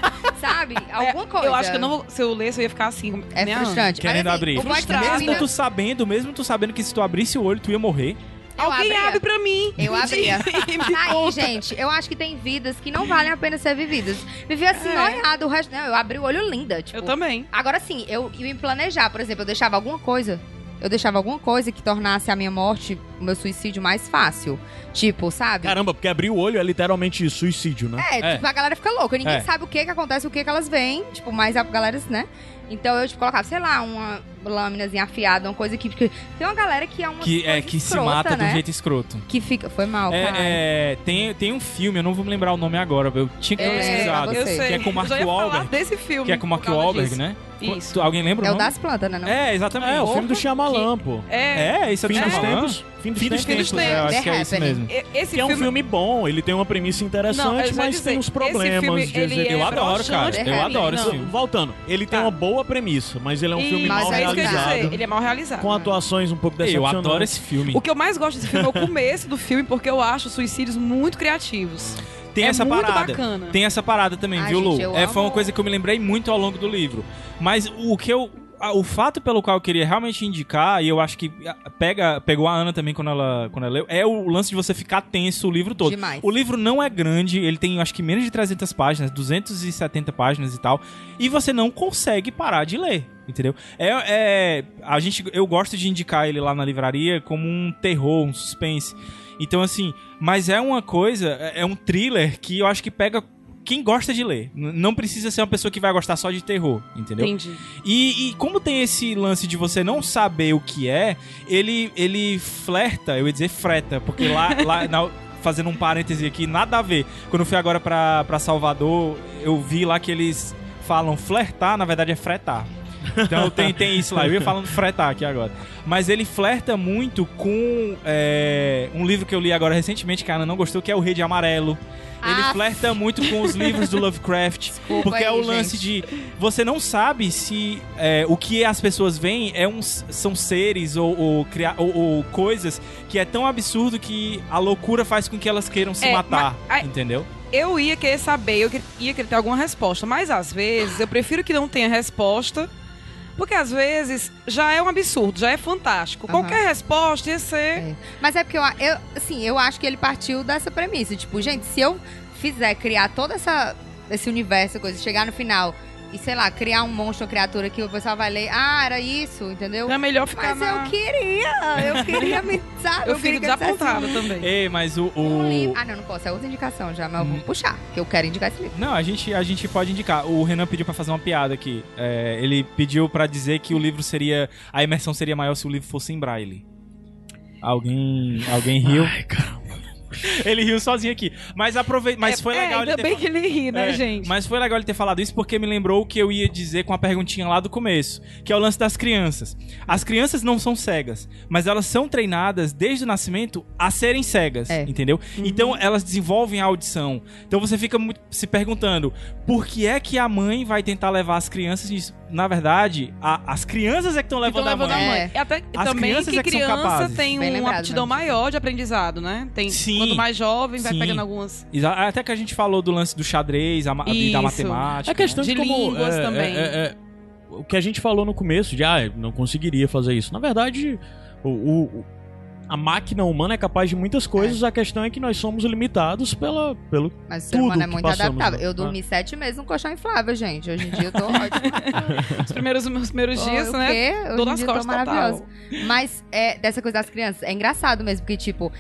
E: sabe? Alguma coisa.
D: É, Eu acho que eu não vou, se eu lesse, eu ia ficar assim.
E: É
D: Ana.
E: frustrante.
B: Querendo
E: Mas, assim,
B: abrir.
E: é
D: Frustrado.
B: Mesmo tu sabendo, mesmo tu sabendo que se tu abrisse o olho, tu ia morrer.
E: Eu
D: Alguém
E: abria.
D: abre pra mim.
E: Eu abria.
D: Me
E: Aí, gente, eu acho que tem vidas que não valem a pena ser vividas. Viver assim,
D: É.
E: noiado, o resto. Não, eu abri o olho linda. Tipo,
D: Eu também.
E: Agora sim, eu ia me planejar, por exemplo, eu deixava alguma coisa. Eu deixava alguma coisa que tornasse a minha morte, o meu suicídio mais fácil. Tipo, sabe?
C: Caramba, porque abrir o olho é literalmente suicídio, né?
E: É,
B: É.
E: tipo, a galera fica louca. Ninguém
B: É.
E: sabe o que que acontece, o que que elas veem. Tipo, mas a galera, né? Então eu, tipo, colocava, sei lá, uma lâminazinha afiada, uma coisa que... que- Tem uma galera que é uma
B: Que, é, que se
E: escrota,
B: mata
E: né?
B: do jeito escroto.
E: Que fica... Foi mal,
B: É,
E: cara.
B: é, tem, tem um filme, eu não vou me lembrar o nome agora, eu tinha que ter
E: Eu lembro,
B: pesquisado.
E: eu
D: Eu
E: sei.
B: Que é com o Mark
D: Eu
B: Wahlberg.
D: desse filme.
B: Que é com o Mark Wahlberg, né?
D: Isso.
B: Alguém lembra
E: É
B: o
E: o das plantas, né? Não?
B: É, exatamente.
C: É, o filme do Shyamalan, pô.
D: É.
B: É, isso é do
C: Fim dos
B: Shyamalan?
C: tempos. Fim dos
B: Fim dos
C: tempos.
B: tempos, é, eu acho que é isso
E: The
B: mesmo.
D: E- Esse
C: Que é um
D: filme...
C: filme bom, ele tem uma premissa
D: Não,
C: interessante,
D: eu ia
C: mas
D: dizer,
C: tem uns
D: esse
C: problemas
D: filme,
C: de.
B: Eu adoro, cara.
E: Eu
D: pra mim.
B: adoro esse
D: Não.
B: filme.
C: Voltando, ele tem
D: Tá.
C: uma boa premissa, mas ele é um filme
D: Isso,
E: Mas
C: mal
E: é
D: é isso que eu ia
C: realizado.
D: dizer. Ele é mal realizado.
C: Com atuações um pouco
B: Eu
C: decepcionantes.
B: adoro esse filme.
D: O que eu mais gosto desse filme é o começo do filme, porque eu acho os suicídios muito criativos.
B: Tem
D: é
B: essa
D: muito
B: parada.
D: bacana.
B: Tem essa parada também,
E: Ai,
B: viu, Lu?
E: gente, eu
B: É, foi uma
E: amo-
B: coisa que eu me lembrei muito ao longo do livro. Mas o que eu o fato pelo qual eu queria realmente indicar, e eu acho que pega, pegou a Ana também quando ela, quando ela leu, é o lance de você ficar tenso o livro todo.
E: Demais.
B: O livro não é grande, ele tem acho que menos de 300 páginas, 270 páginas e tal, e você não consegue parar de ler. Entendeu? É, é- a gente, eu gosto de indicar ele lá na livraria como um terror, um suspense. Então, assim, mas é uma coisa, é é um thriller que eu acho que pega quem gosta de ler. Não precisa ser uma pessoa que vai gostar só de terror, entendeu?
D: Entendi.
B: E, e como tem esse lance de você não saber o que é, ele, ele flerta, eu ia dizer freta, porque lá, lá na- fazendo um parêntese aqui, nada a ver. Quando eu fui agora pra, pra Salvador, eu vi lá que eles falam flertar, na verdade é fretar. Então tem, tem isso lá. Eu ia falando fretar aqui agora. Mas ele flerta muito com é, um livro que eu li agora recentemente, que a Ana não gostou, que é O Rei de Amarelo. Ele
E: Ah,
B: flerta muito com os livros do Lovecraft. porque é
E: aí,
B: o lance de. Você não sabe se é, o que as pessoas veem é um, são seres ou, ou, ou- ou coisas que é tão absurdo que a loucura faz com que elas queiram se
D: É,
B: matar.
D: mas-
B: entendeu?
D: Eu ia querer saber, eu ia querer ter alguma resposta, mas às vezes eu prefiro que não tenha resposta, porque às vezes já é um absurdo, já é fantástico.
E: Aham.
D: Qualquer resposta ia ser.
E: É. Mas é porque eu, eu, assim, eu acho que ele partiu dessa premissa. Tipo, gente, se eu fizer criar todo essa, esse universo, coisa, chegar no final e, sei lá, criar um monstro, uma criatura que o pessoal vai ler, ah, era isso, entendeu?
D: É melhor ficar
E: Mas
D: na...
E: eu queria, eu queria me, sabe?
D: Eu
E: queria
D: fico
E: dissesse
D: desapontada também.
B: Ei, mas o.
E: Um
B: o-
E: livro. Ah, não, não posso. É outra indicação já, mas eu vou
B: Hum.
E: puxar, que eu quero indicar esse livro.
B: Não, a gente, a gente pode indicar. O Renan pediu pra fazer uma piada aqui. É, ele pediu pra dizer que o livro seria. A imersão seria maior se o livro fosse em braille. Alguém. Alguém riu?
C: Ai, caramba.
B: Ele riu sozinho aqui. Mas aproveita. Mas
D: É,
B: foi
D: é,
B: legal
D: ainda
B: ele ter
D: bem que ele ri, né,
B: É,
D: gente?
B: Mas foi legal ele ter falado isso porque me lembrou o que eu ia dizer com a perguntinha lá do começo, que é o lance das crianças. As crianças não são cegas, mas elas são treinadas desde o nascimento a serem cegas,
E: É.
B: entendeu?
D: Uhum.
B: Então elas desenvolvem a audição. Então você fica se perguntando por que é que a mãe vai tentar levar as crianças nisso? Na verdade, a- as crianças é que estão levando,
D: levando
B: a
D: a
B: mãe.
D: mãe.
E: É.
D: E até
B: As
D: também
B: crianças
D: que
B: é que são
D: criança
B: capazes.
D: tem
E: Bem
D: uma
E: lembrado,
D: aptidão
E: né?
D: maior de aprendizado, né? Tem,
B: Sim.
D: Quanto mais jovem, vai
B: Sim.
D: pegando algumas.
B: Exa- Até que a gente falou do lance do xadrez a e da matemática.
C: É questão
D: De
C: de, como,
D: línguas
C: é,
D: também.
C: é, é, é, o que a gente falou no começo de, ah, eu não conseguiria fazer isso. Na verdade, o, o- o- a máquina humana é capaz de muitas coisas, a questão é que nós somos limitados pela, pelo.
E: Mas o ser humano é muito
C: passamos,
E: adaptável.
C: né?
E: Eu dormi sete meses num colchão inflável, gente. Hoje em dia eu tô ótima.
D: Os primeiros, meus primeiros dias,
E: o
D: né?
E: Hoje em
D: nas
E: dia eu tô
D: costas total.
E: maravilhosa. Mas é, dessa coisa das crianças, é engraçado mesmo, porque, tipo,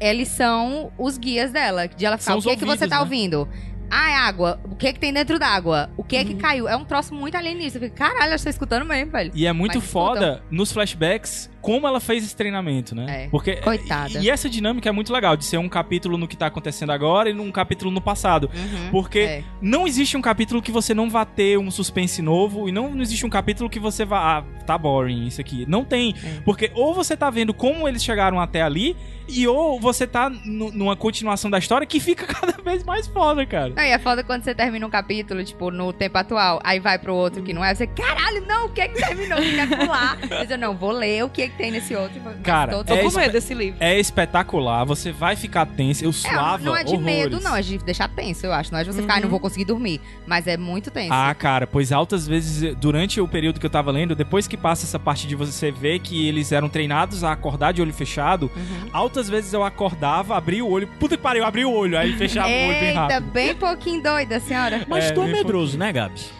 E: eles são os guias dela. De ela
B: São
E: ficar, o que, que você
B: ouvidos,
E: tá
B: né?
E: ouvindo? Ah, é água. O que que tem dentro d'água? O que
D: Uhum.
E: que caiu? É um troço muito alienígena. Caralho, eu estou escutando mesmo, velho.
B: E é muito
E: Mas
B: foda nos flashbacks como ela fez esse treinamento, né?
E: É.
B: Porque
E: Coitada.
B: E, essa dinâmica é muito legal de ser um capítulo no que tá acontecendo agora e um capítulo no passado.
E: Uhum.
B: Porque
E: É.
B: não existe um capítulo que você não vá ter um suspense novo e não, não existe um capítulo que você vá, ah, tá boring isso aqui. Não tem.
E: É.
B: Porque ou você tá vendo como eles chegaram até ali e ou você tá nu- numa continuação da história que fica cada vez mais foda, cara.
E: Não, e é foda quando você termina um capítulo, tipo, no tempo atual, aí vai pro outro que não é, você, caralho, não, o que é que terminou? Quer pular? Mas eu não, vou ler o que é que tem nesse outro.
B: Cara,
E: todos
D: Tô
B: É
D: com medo desse livro.
B: É espetacular, você vai ficar tenso. Eu
E: É,
B: suava
E: não é de medo,
B: horrores.
E: não, é de deixar tenso, eu acho. Não é de você ficar, "Ai, não vou conseguir dormir. Mas é muito tenso.
B: Ah, cara, pois altas vezes, durante o período que eu tava lendo, depois que passa essa parte de você ver que eles eram treinados a acordar de olho fechado,
E: Uhum.
B: altas vezes eu acordava, abria o olho, puta que pariu, abri o olho, aí fechava o olho bem
E: Eita,
B: rápido.
E: bem pouquinho doida, senhora.
C: Mas
B: É,
C: tu é medroso, né, Gabs?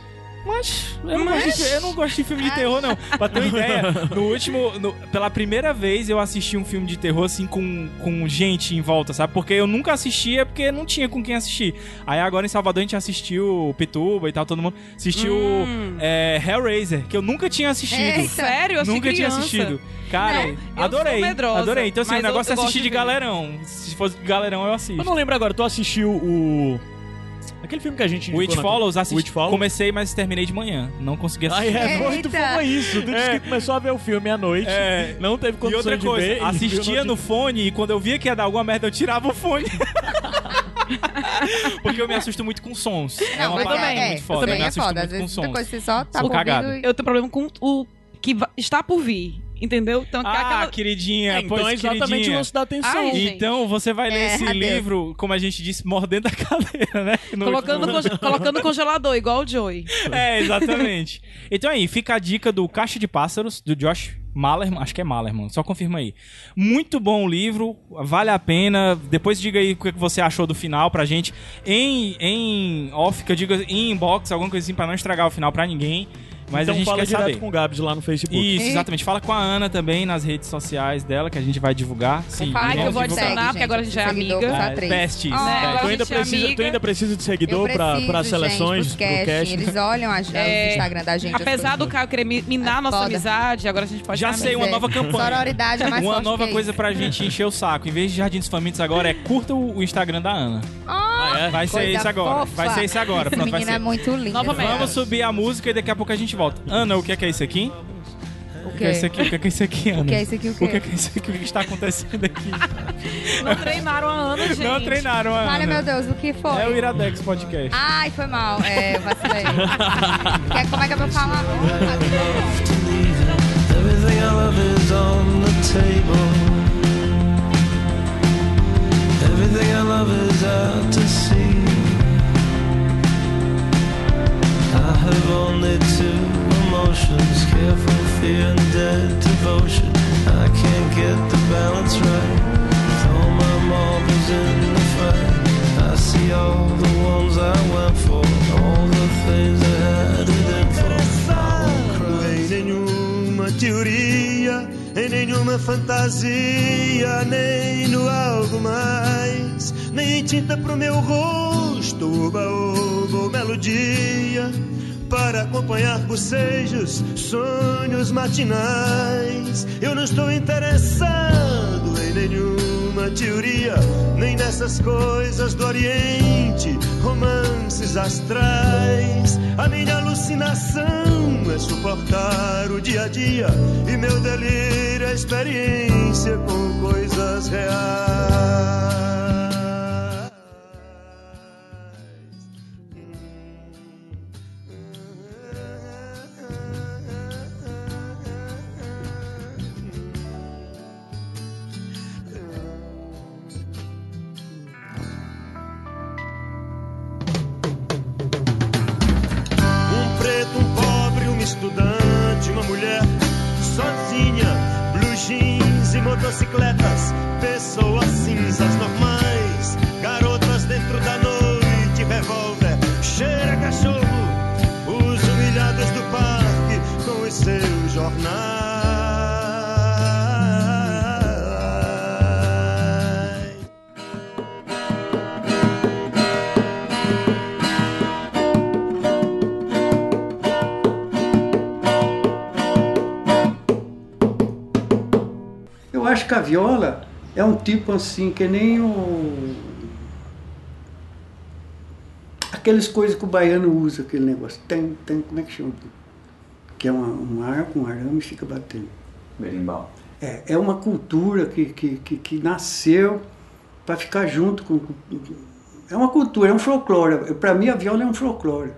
B: Mas eu não, Gosto de, eu não gosto de filme de terror, não. Pra ter uma ideia, no último. no- pela primeira vez eu assisti um filme de terror assim com, com gente em volta, sabe? Porque eu nunca assistia porque não tinha com quem assistir. Aí agora em Salvador a gente assistiu o Pituba e tal, todo mundo assistiu
D: Hum.
B: é, Hellraiser, que eu nunca tinha assistido.
E: Eita.
D: Sério? Eu achei
B: Nunca tinha
D: criança.
B: assistido. Cara,
D: eu
B: adorei.
D: sou medrosa,
B: adorei. Então, assim,
D: mas
B: o negócio
D: eu- eu
B: é assistir de
D: de ver.
B: galerão. Se fosse de galerão, eu assisto.
C: Eu não lembro agora, tu assistiu o. Aquele filme que a gente
B: O It
C: indicou na-
B: Follows, assisti,
C: Follows?
B: comecei, mas terminei de manhã. Não consegui
C: Ai,
B: assistir.
C: é, foi, tu
E: Eita.
C: falou isso. Tu disse que começou a ver o filme à noite.
B: É.
C: Não teve
B: E
C: condições
B: outra
C: de
B: coisa,
C: ver. e
B: assistia no fone e quando eu via que ia dar alguma merda, eu tirava o fone. Porque eu me assusto muito com sons. é
E: Não,
B: uma
E: mas
B: parada
E: é,
B: muito
E: é,
B: foda. Eu
E: também
B: me
E: é foda. Às
B: muito com
E: vezes muita
B: sons.
E: coisa você só tá
B: Sou
E: ouvindo
B: cagado.
E: e...
D: Eu tenho problema com o que está por vir. Entendeu? Então,
B: Ah,
D: aquela...
B: queridinha,
C: É, então
B: pois
C: é exatamente
B: queridinha.
C: o lance da atenção.
D: Ai.
B: Então você vai ler
E: É,
B: esse
E: adeus.
B: livro, como a gente disse, mordendo a cadeira, né? No
D: colocando,
B: último-
D: conge- colocando no congelador, igual o Joey.
B: É, exatamente. Então aí, fica a dica do Caixa de Pássaros, do Josh Malerman, acho que é Malerman, só confirma aí. Muito bom o livro, vale a pena. Depois diga aí o que você achou do final pra gente. Em, em off, que eu digo em inbox, alguma coisa assim, pra não estragar o final pra ninguém. Mas
C: então
B: a gente
C: fala
B: quer
C: direto
B: saber.
C: com o Gabs lá no Facebook.
B: Isso, exatamente. Fala com a Ana também nas redes sociais dela, que a gente vai divulgar. Sim,
E: Fala
D: Ai, que eu vou
B: divulgar.
D: adicionar, porque agora a gente já é amiga.
B: É,
E: atriz.
B: testes,
E: Ah,
B: né?
D: Agora
C: Tu
D: a
C: ainda,
D: gente é
C: precisa, tu
D: amiga.
C: ainda precisa de seguidor pra
E: gente,
C: seleções do
E: casting.
C: cast.
E: Eles olham a,
D: É,
E: o Instagram da gente. as
D: Apesar do Caio querer mi- minar
E: É
D: nossa
E: foda.
D: amizade, agora a gente pode
B: Já sei, uma nova campanha.
E: Sororidade é mais
B: Uma
E: forte
B: nova
E: que
B: coisa
E: isso.
B: pra gente encher o saco. Em vez de Jardins Famintos agora, é curta o, o Instagram da Ana.
C: Ah, é?
B: Vai ser
E: Coisa
B: isso agora.
E: fofa.
B: Vai ser isso agora.
E: Essa
B: Pronto, vai
E: menina é muito linda.
D: Novamente.
B: Vamos subir a música e daqui a pouco a gente volta. Ana, o que é que é isso aqui?
E: O
B: que é isso aqui? O que é que é isso aqui, Ana?
E: O que é isso aqui? O
B: O que é que é isso aqui? O que está acontecendo aqui?
D: Não treinaram a Ana, gente.
B: Não treinaram a Ana.
E: Olha, meu Deus, o que foi?
B: É o Iradex Podcast.
E: Ai, foi mal. É, vacilei. Quer- como é que é pra falar?
G: Everything I love is on the table. Everything I love is out to sea. I have only two emotions careful fear and dead devotion. I can't get the balance right. All my marbles in the fight. I see all the ones I went for, all the things I had it in for. I won't cry.
H: em nenhuma teoria, em nenhuma fantasia, nem no algo mais, nem em tinta pro meu rosto, oba, ou melodia, para acompanhar bocejos, sonhos matinais. Eu não estou interessado em nenhuma teoria, nem nessas coisas do Oriente, romances astrais. A minha alucinação é suportar o dia a dia e meu delírio é experiência com coisas reais. Motocicletas,
I: é um tipo assim, que nem o. Aquelas coisas que o baiano usa, aquele negócio. Tem, tem, como é que chama? Que é uma, um arco, um arame e fica batendo.
J: Berimbau.
I: É, é uma cultura que, que, que, que nasceu para ficar junto com, É uma cultura, é um folclore. Para mim, a viola é um folclore.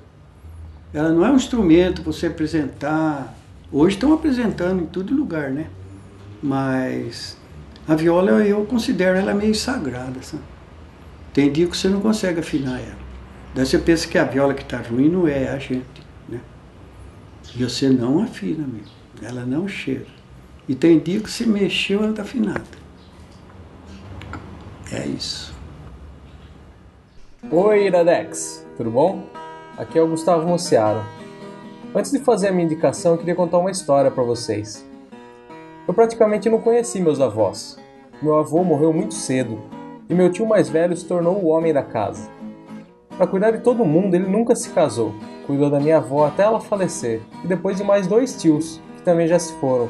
I: Ela não é um instrumento para você apresentar. Hoje estão apresentando em todo lugar, né? Mas a viola eu considero ela meio sagrada, sabe? Tem dia que você não consegue afinar ela. Daí você pensa que a viola que está ruim não é a gente, né? E você não afina mesmo. Ela não cheira. E tem dia que você mexeu, ela está afinada. É isso.
J: Oi, Iradex, tudo bom? Aqui é o Gustavo Mociaro. Antes de fazer a minha indicação, eu queria contar uma história para vocês. Eu praticamente não conheci meus avós. Meu avô morreu muito cedo e meu tio mais velho se tornou o homem da casa. Para cuidar de todo mundo, ele nunca se casou. Cuidou da minha avó até ela falecer e depois de mais dois tios, que também já se foram.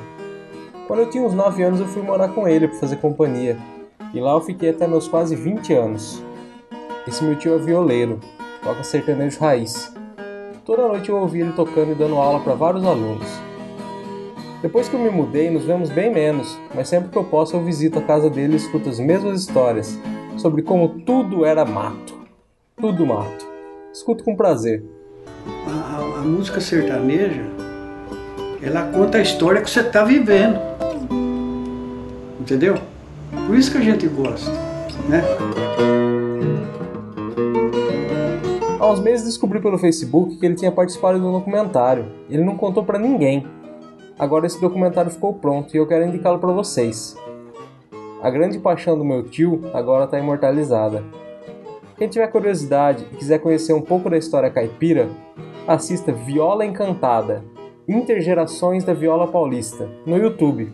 J: Quando eu tinha uns 9 anos, eu fui morar com ele para fazer companhia. E lá eu fiquei até meus quase 20 anos. Esse meu tio é violeiro, toca sertanejo raiz. Toda noite eu ouvi ele tocando e dando aula para vários alunos. Depois que eu me mudei, nos vemos bem menos, mas sempre que eu posso eu visito a casa dele e escuto as mesmas histórias sobre como tudo era mato. Tudo mato. Escuto com prazer.
I: A, a- a música sertaneja, Ela conta a história que você está vivendo. Entendeu? Por isso que a gente gosta, né?
J: Há uns meses descobri pelo Facebook que ele tinha participado de um documentário. Ele não contou pra ninguém. Agora esse documentário ficou pronto e eu quero indicá-lo pra vocês. A grande paixão do meu tio agora está imortalizada. Quem tiver curiosidade e quiser conhecer um pouco da história caipira, assista Viola Encantada Intergerações da Viola Paulista no YouTube.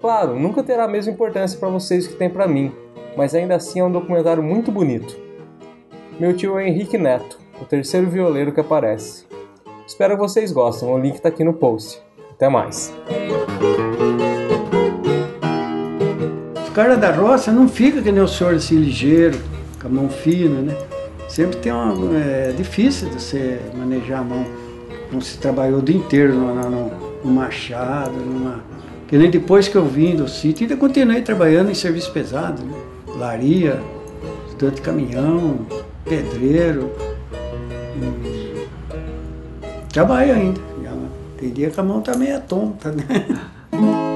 J: Claro, nunca terá a mesma importância para vocês que tem para mim, mas ainda assim é um documentário muito bonito. Meu tio é Henrique Neto, o terceiro violeiro que aparece. Espero que vocês gostem, o link tá aqui no post. Até mais.
I: Os caras da roça não fica que nem o senhor assim ligeiro, com a mão fina, né? Sempre tem uma. É difícil de você manejar a mão. Não se trabalhou o dia inteiro no, no, no- machado, numa. Que nem depois que eu vim do sítio, ainda continuei trabalhando em serviço pesado, né? Laria, estudante caminhão, pedreiro. Hum, Trabalho ainda. Tem dia que a mão tá meio tonta, né?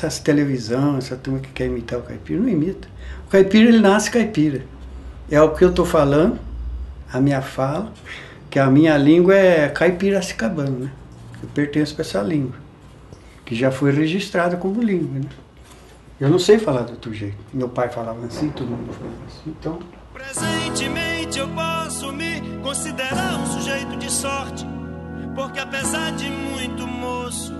I: Essas televisão, essa turma que quer imitar o caipira, não imita. O caipira, ele nasce caipira. É o que eu estou falando, a minha fala, que a minha língua é caipiracicabano, né? Eu pertenço para essa língua, que já foi registrada como língua, né? Eu não sei falar de outro jeito. Meu pai falava assim, todo mundo falava assim. Então,
H: Presentemente eu posso me considerar um sujeito de sorte, porque apesar de muito moço,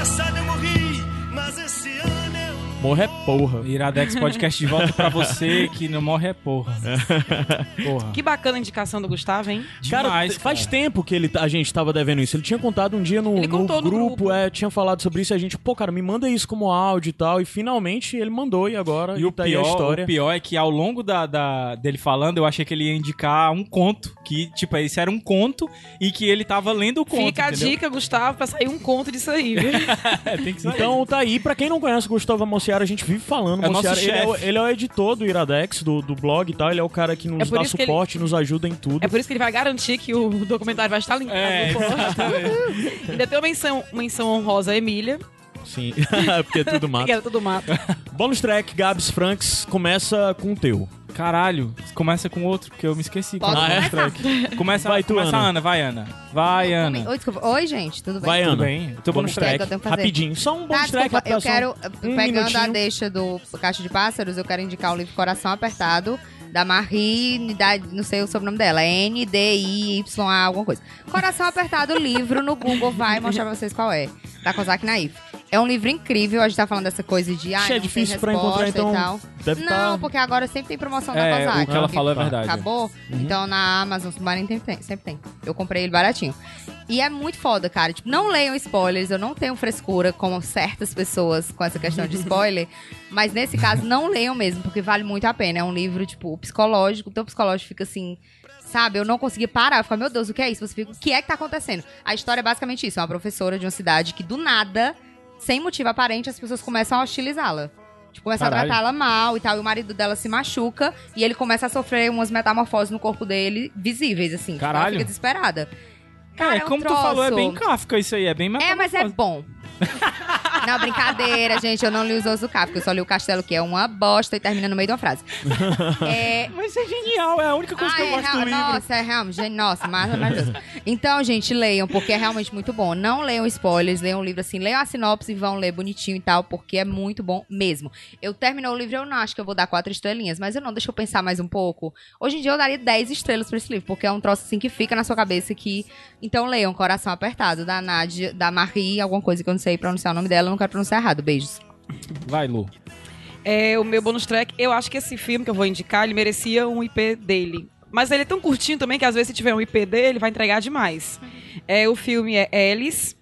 H: Passado eu morri, mas esse ano eu
C: Morre é porra.
B: Iradex Podcast de volta pra você que não morre é porra. Porra.
D: Que bacana a indicação do Gustavo, hein?
C: Cara,
B: Demais,
C: faz
B: cara.
C: tempo que ele, tá- a gente tava devendo isso. Ele tinha contado um dia no, no
D: contou no
C: grupo,
D: grupo.
C: é, tinha falado sobre isso e a gente, pô, cara, me manda isso como áudio e tal. E finalmente ele mandou e agora
B: E o
C: tá aí a
B: pior,
C: história.
B: o pior é que ao longo da, da- dele falando, eu achei que ele ia indicar um conto. Que, tipo, esse era um conto e que ele tava lendo o conto.
D: Fica a
B: entendeu?
D: dica, Gustavo, pra sair um conto disso aí, viu?
B: É, tem que sair.
C: Então tá aí, pra quem não conhece o Gustavo Mociara, a gente vive falando.
B: É nosso
C: ele, é o, ele é o editor do Iradex, do, do blog e tal. Ele é o cara que nos
D: É
C: dá
D: que ele-
C: suporte, nos ajuda em tudo.
D: É por isso que ele vai garantir que o documentário vai estar linkado
B: É.
D: Ainda tem uma menção, menção honrosa a Emília,
C: Sim, porque é tudo mato.
D: que era tudo mato.
C: Bônus track, Gabs Franks, começa com o teu.
B: Caralho, começa com outro, porque eu me esqueci.
E: Pode
B: Qual é o
E: começar.
B: track? Começa,
C: Vai tu,
B: começa
C: Ana.
B: a Ana, vai Ana. Vai Ana.
E: Oi, desculpa. Oi, gente, tudo bem?
C: Vai,
B: Tudo
C: Ana.
B: bem? Eu tô bônus
E: é que
B: track.
E: eu tenho que fazer?
C: Rapidinho, só um
E: Tá,
C: bônus track.
E: desculpa, eu quero,
C: um
E: pegando a
C: minutinho.
E: deixa do Caixa de Pássaros, eu quero indicar o livro Coração Apertado, da Marie, da, não sei o sobrenome dela, é N-D-I-Y-A, alguma coisa. Coração Apertado, livro no Google, vai mostrar pra vocês qual é, da Kozak Naif. É um livro incrível, a gente tá falando dessa coisa de, ah,
C: é
E: não tem
C: difícil pra encontrar, então
E: e tal.
C: deve
E: Não,
C: tá...
E: porque agora sempre tem promoção da
B: É,
E: Kozak.
B: o que ela
E: que
B: falou é verdade.
E: Acabou?
C: Uhum.
E: Então na Amazon Submarino tem, tem- sempre tem. Eu comprei ele baratinho. E é muito foda, cara. Tipo, não leiam spoilers. Eu não tenho frescura como certas pessoas com essa questão de spoiler. mas nesse caso, não leiam mesmo, porque vale muito a pena. É um livro, tipo, psicológico. Então o psicológico fica assim. Sabe, eu não conseguia parar. Eu ficava, meu Deus, o que é isso? Você fica, o que é que tá acontecendo? A história é basicamente isso: é uma professora de uma cidade que do nada, sem motivo aparente, as pessoas começam a hostilizá-la. Tipo, começa
B: Caralho.
E: a tratá-la mal e tal. E o marido dela se machuca e ele começa a sofrer umas metamorfoses no corpo dele visíveis, assim. Tipo, ela
B: Caralho.
E: fica desesperada. Cara,
B: é,
E: é um
B: como tu
E: troço.
B: falou, é bem Kafka isso aí, é bem
E: É, mas é bom. Não, brincadeira, gente. Eu não li Os do Kafka. Eu só li o Castelo, que é uma bosta e termina no meio de uma frase. É,
B: Mas é genial, é a única coisa que
E: ah,
B: eu
E: é
B: gosto do
E: real-
B: livro.
E: Nossa, é realmente. Nossa, mar- maravilhoso. Então, gente, leiam, porque é realmente muito bom. Não leiam spoilers, leiam o livro assim, leiam a sinopse e vão ler bonitinho e tal, porque é muito bom mesmo. Eu terminou o livro, eu não acho que eu vou dar quatro estrelinhas, mas eu não, deixa eu pensar mais um pouco. Hoje em dia eu daria 10 estrelas pra esse livro, porque é um troço assim que fica na sua cabeça que. Então leiam, Coração Apertado, da Nadia, da Marie, alguma coisa que eu não sei pronunciar o nome dela, não quero pronunciar errado. Beijos.
B: Vai, Lu.
D: É, o meu bonus track, eu acho que esse filme que eu vou indicar, ele merecia um IP dele. Mas ele é tão curtinho também que às vezes se tiver um IP dele, vai entregar demais. É, o filme é Alice,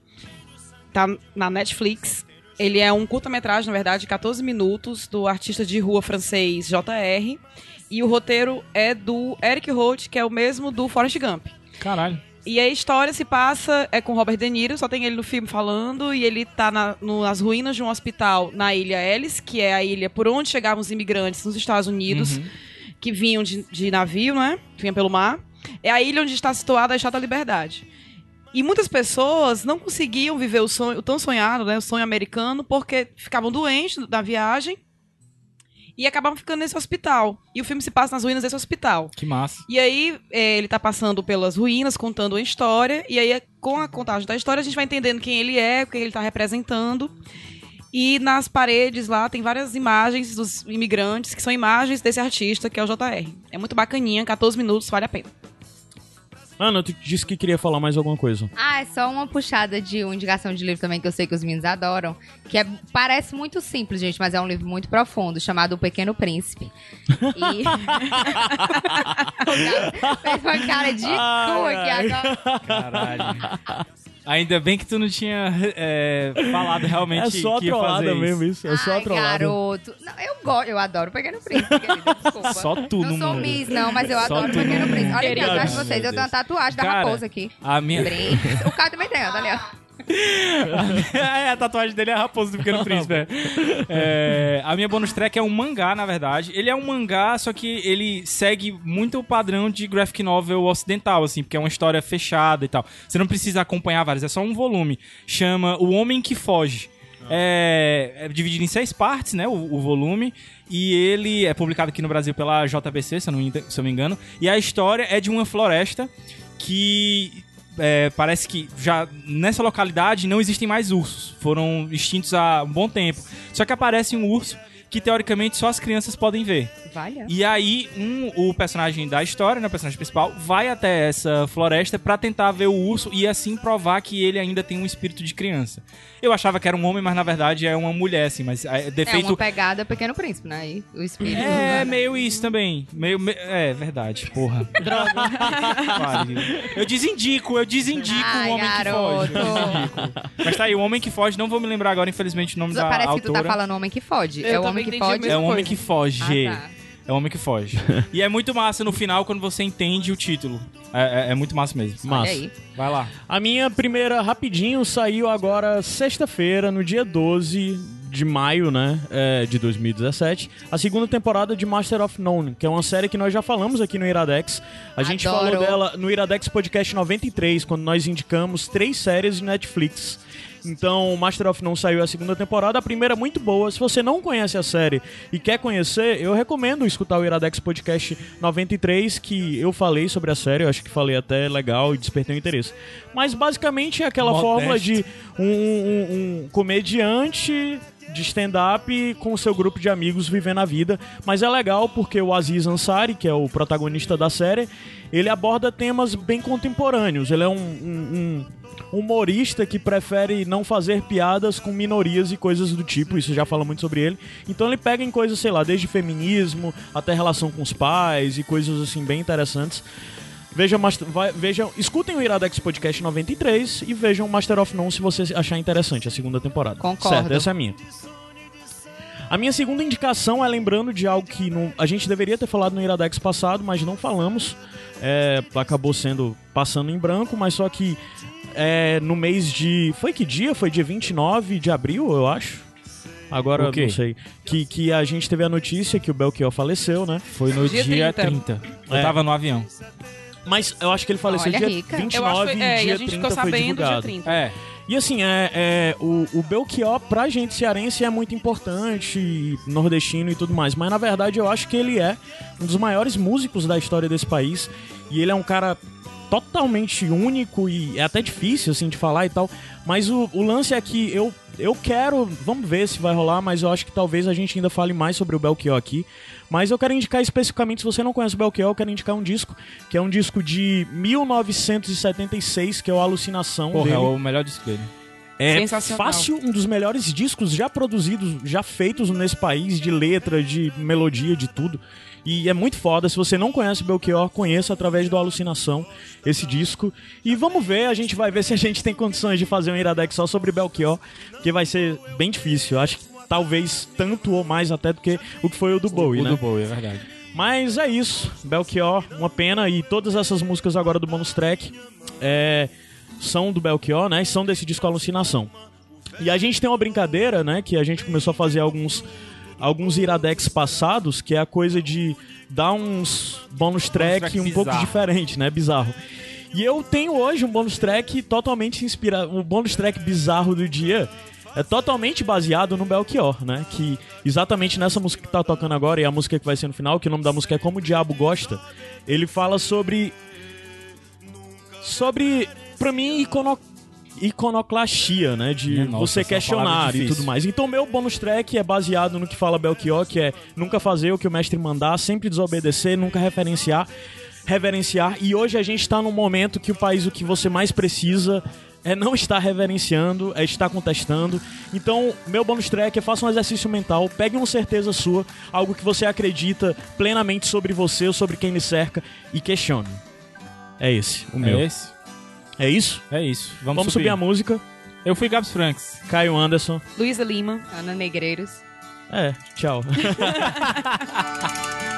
D: tá na Netflix. Ele é um curta-metragem, na verdade, de 14 minutos, do artista de rua francês JR. E o roteiro é do Eric Roth, que é o mesmo do Forrest Gump.
B: Caralho.
D: E a história se passa é com Robert De Niro, só tem ele no filme falando, e ele tá na- no- nas ruínas de um hospital na ilha Ellis, que é a ilha por onde chegavam os imigrantes nos Estados Unidos, que vinham de, de navio, né? Vinham pelo mar. É a ilha onde está situada a Estátua da Liberdade. E muitas pessoas não conseguiam viver o sonho, o tão sonhado, né? O sonho americano, porque ficavam doentes na viagem e acabavam ficando nesse hospital. E o filme se passa nas ruínas desse hospital.
B: Que massa.
D: E aí, é, ele tá passando pelas ruínas, contando uma história, e aí, com a contagem da história, a gente vai entendendo quem ele é, o que ele tá representando. E nas paredes lá tem várias imagens dos imigrantes, que são imagens desse artista, que é o JR. É muito bacaninha, 14 minutos, vale a pena.
C: Ana, tu disse que queria falar mais alguma coisa.
E: Ah, é só uma puxada de uma indicação de livro também que eu sei que os meninos adoram. Que é, parece muito simples, gente, mas é um livro muito profundo, chamado O Pequeno Príncipe. E. Fez uma cara de cu aqui agora.
B: Caralho. Ainda bem que tu não tinha é, falado realmente
C: É só
B: que ia fazer
C: trollada
B: isso.
C: mesmo isso. É só
E: Ai,
C: trollada.
E: garoto. Não, eu gosto, eu adoro o Pequeno Príncipe, querida. Desculpa.
B: Só tu
E: não
B: no
E: sou
B: mundo.
E: Miss, não, mas eu
B: Só
E: adoro o
B: tu no
E: Pequeno
B: mundo.
E: Príncipe. Olha aqui
D: Querida.
E: atrás de vocês, eu tenho uma tatuagem da
B: Cara,
E: raposa aqui.
B: A minha,
E: Príncipe. O cara também tem, ó, ali, ó.
B: é, a tatuagem dele é a raposa do Pequeno Príncipe. é. É, a minha bonus track é um mangá, na verdade. Ele é um mangá, só que ele segue muito o padrão de graphic novel ocidental, assim, porque é uma história fechada e tal. Você não precisa acompanhar várias, é só um volume. Chama O Homem que Foge. É, é dividido em seis partes, né? O, o volume. E ele é publicado aqui no Brasil pela JBC, se eu não, me- se eu não me engano. E a história é de uma floresta que é, parece que já nessa localidade não existem mais ursos. Foram extintos há um bom tempo. Só que aparece um urso que teoricamente só as crianças podem ver.
E: Valha.
B: E aí, um, o personagem da história, né, o personagem principal, vai até essa floresta pra tentar ver o urso e assim provar que ele ainda tem um espírito de criança. Eu achava que era um homem, mas na verdade é uma mulher, assim, mas é
E: É
B: defeito.
E: uma pegada Pequeno Príncipe, né? E o espírito.
B: É, meio isso também. Meio, me- É, verdade, porra. Droga. eu desindico, eu desindico
E: Ai,
B: o homem
E: garoto.
B: que foge. Mas tá aí, o homem que foge, não vou me lembrar agora, infelizmente, o nome da
E: Parece que tu
B: autora.
E: tá falando Homem que Fode.
D: Eu
E: é o
D: também
E: Homem que
D: entendi a
E: Fode.
D: mesma
B: É o homem que foge.
E: Ah, tá.
B: É o homem que foge. e é muito massa no final quando você entende o título. É, é- é muito massa mesmo.
C: Massa.
E: aí.
B: Vai lá.
C: A minha primeira, rapidinho, saiu agora sexta-feira, no dia 12 de maio, né, é, de 2017, a segunda temporada de Master of None, que é uma série que nós já falamos aqui no Iradex. A gente
E: Adoro.
C: falou dela no Iradex Podcast 93, quando nós indicamos três séries de Netflix. Então, Master of None saiu a segunda temporada, a primeira é muito boa. Se você não conhece a série e quer conhecer, eu recomendo escutar o Iradex Podcast 93, que eu falei sobre a série, eu acho que falei até legal e despertei o interesse. Mas basicamente é aquela
B: Modesto.
C: fórmula de um, um- um comediante de stand-up com o seu grupo de amigos vivendo a vida. Mas é legal porque o Aziz Ansari, que é o protagonista da série, ele aborda temas bem contemporâneos. Ele é um, um- um humorista que prefere não fazer piadas com minorias e coisas do tipo. Isso já fala muito sobre ele. Então ele pega em coisas, sei lá, desde feminismo até relação com os pais e coisas assim bem interessantes. Vejam, Master- vai- vejam, escutem o Iradex Podcast 93 e vejam Master of None se você achar interessante a segunda temporada.
E: Concordo.
C: Certo, essa é a minha. A minha segunda indicação é lembrando de algo que não- a gente deveria ter falado no Iradex passado, mas não falamos. É, acabou sendo passando em branco, mas só que é, no mês de. Foi que dia? Foi dia 29 de abril, eu acho. Agora
B: O quê?
C: não sei. Que, que a gente teve a notícia que o Belchior faleceu, né?
B: Foi no dia,
D: Dia
B: 30.
D: 30.
B: Eu
C: É.
B: tava no avião.
C: Mas eu acho que ele faleceu
E: Olha,
C: dia
E: rica.
C: 29
D: Eu acho é,
C: e
D: e
C: dia
D: a gente
C: 30
D: ficou
C: foi
D: sabendo dia
C: divulgado.
D: 30.
B: É.
C: E assim, é, é, o, o Belchior pra gente cearense é muito importante, nordestino e tudo mais, mas na verdade eu acho que ele é um dos maiores músicos da história desse país e ele é um cara totalmente único e é até difícil assim de falar e tal, mas o, o lance é que eu eu quero, vamos ver se vai rolar, mas eu acho que talvez a gente ainda fale mais sobre o Belchior aqui. Mas eu quero indicar especificamente, se você não conhece o Belchior, eu quero indicar um disco, que é um disco de 1976, que é o Alucinação
B: Porra,
C: dele.
B: é o melhor disco dele.
C: É
D: Sensacional.
C: fácil um dos melhores discos já produzidos, já feitos nesse país, de letra, de melodia, de tudo. E é muito foda. Se você não conhece Belchior, conheça através do Alucinação esse disco. E vamos ver, a gente vai ver se a gente tem condições de fazer um Iradex só sobre Belchior, que vai ser bem difícil. Eu acho que talvez tanto ou mais até do que o que foi o do Bowie,
B: o
C: né?
B: do Bowie, é verdade.
C: Mas é isso, Belchior, uma pena. E todas essas músicas agora do bonus track é, são do Belchior, né? e São desse disco Alucinação. E a gente tem uma brincadeira, né? Que a gente começou a fazer alguns, alguns iradex passados, que é a coisa de dar uns bonus track,
B: track
C: um pouco diferente, né? Bizarro. E eu tenho hoje um bonus track totalmente inspirado. Um bonus track bizarro do dia. É totalmente baseado no Belchior, né? Que exatamente nessa música que tá tocando agora e a música que vai ser no final, que o nome da música é Como o Diabo Gosta, ele fala sobre. Sobre, pra mim, icono, iconoclastia, né? De
B: Nossa,
C: você
B: é
C: questionar e tudo mais. Então, meu bonus track é baseado no que fala Belchior, que é nunca fazer o que o mestre mandar, sempre desobedecer, nunca referenciar, reverenciar. E hoje a gente tá num momento que o país o que você mais precisa é não estar reverenciando, é estar contestando. Então, meu bonus track é faça um exercício mental, pegue uma certeza sua, algo que você acredita plenamente sobre você ou sobre quem lhe cerca e questione. É esse, o meu.
B: É esse?
C: É isso?
B: É isso. Vamos,
C: Vamos, subir a música.
B: Eu fui Gabs Franks.
C: Caio Anderson.
D: Luísa Lima.
E: Ana Negreiros.
C: É, tchau.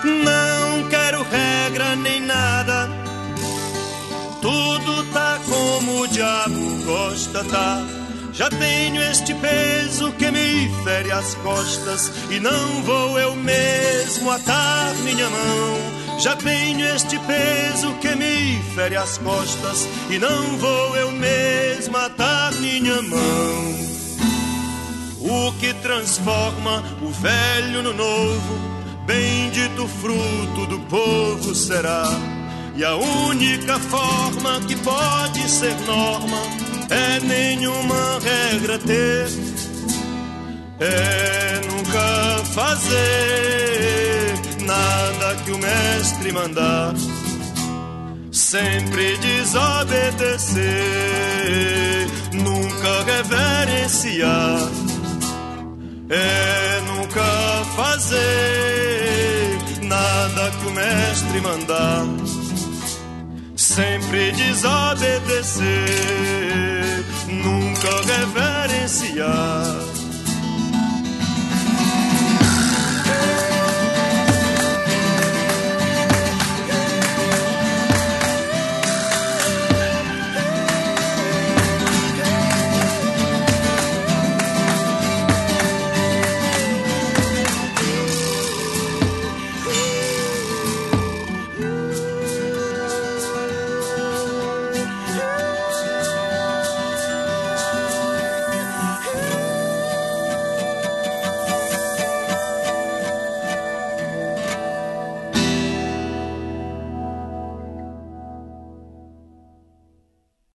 H: Não quero regra nem nada. Tudo tá como o diabo gosta, tá? Já tenho este peso que me fere as costas e não vou eu mesmo atar minha mão. Já tenho este peso que me fere as costas e não vou eu mesmo atar minha mão. O que transforma o velho no novo, bendito fruto do povo será. E a única forma que pode ser norma é nenhuma regra ter, é nunca fazer nada que o mestre mandar. Sempre desobedecer, nunca reverenciar é nunca fazer nada que o mestre mandar. Sempre desobedecer, nunca reverenciar.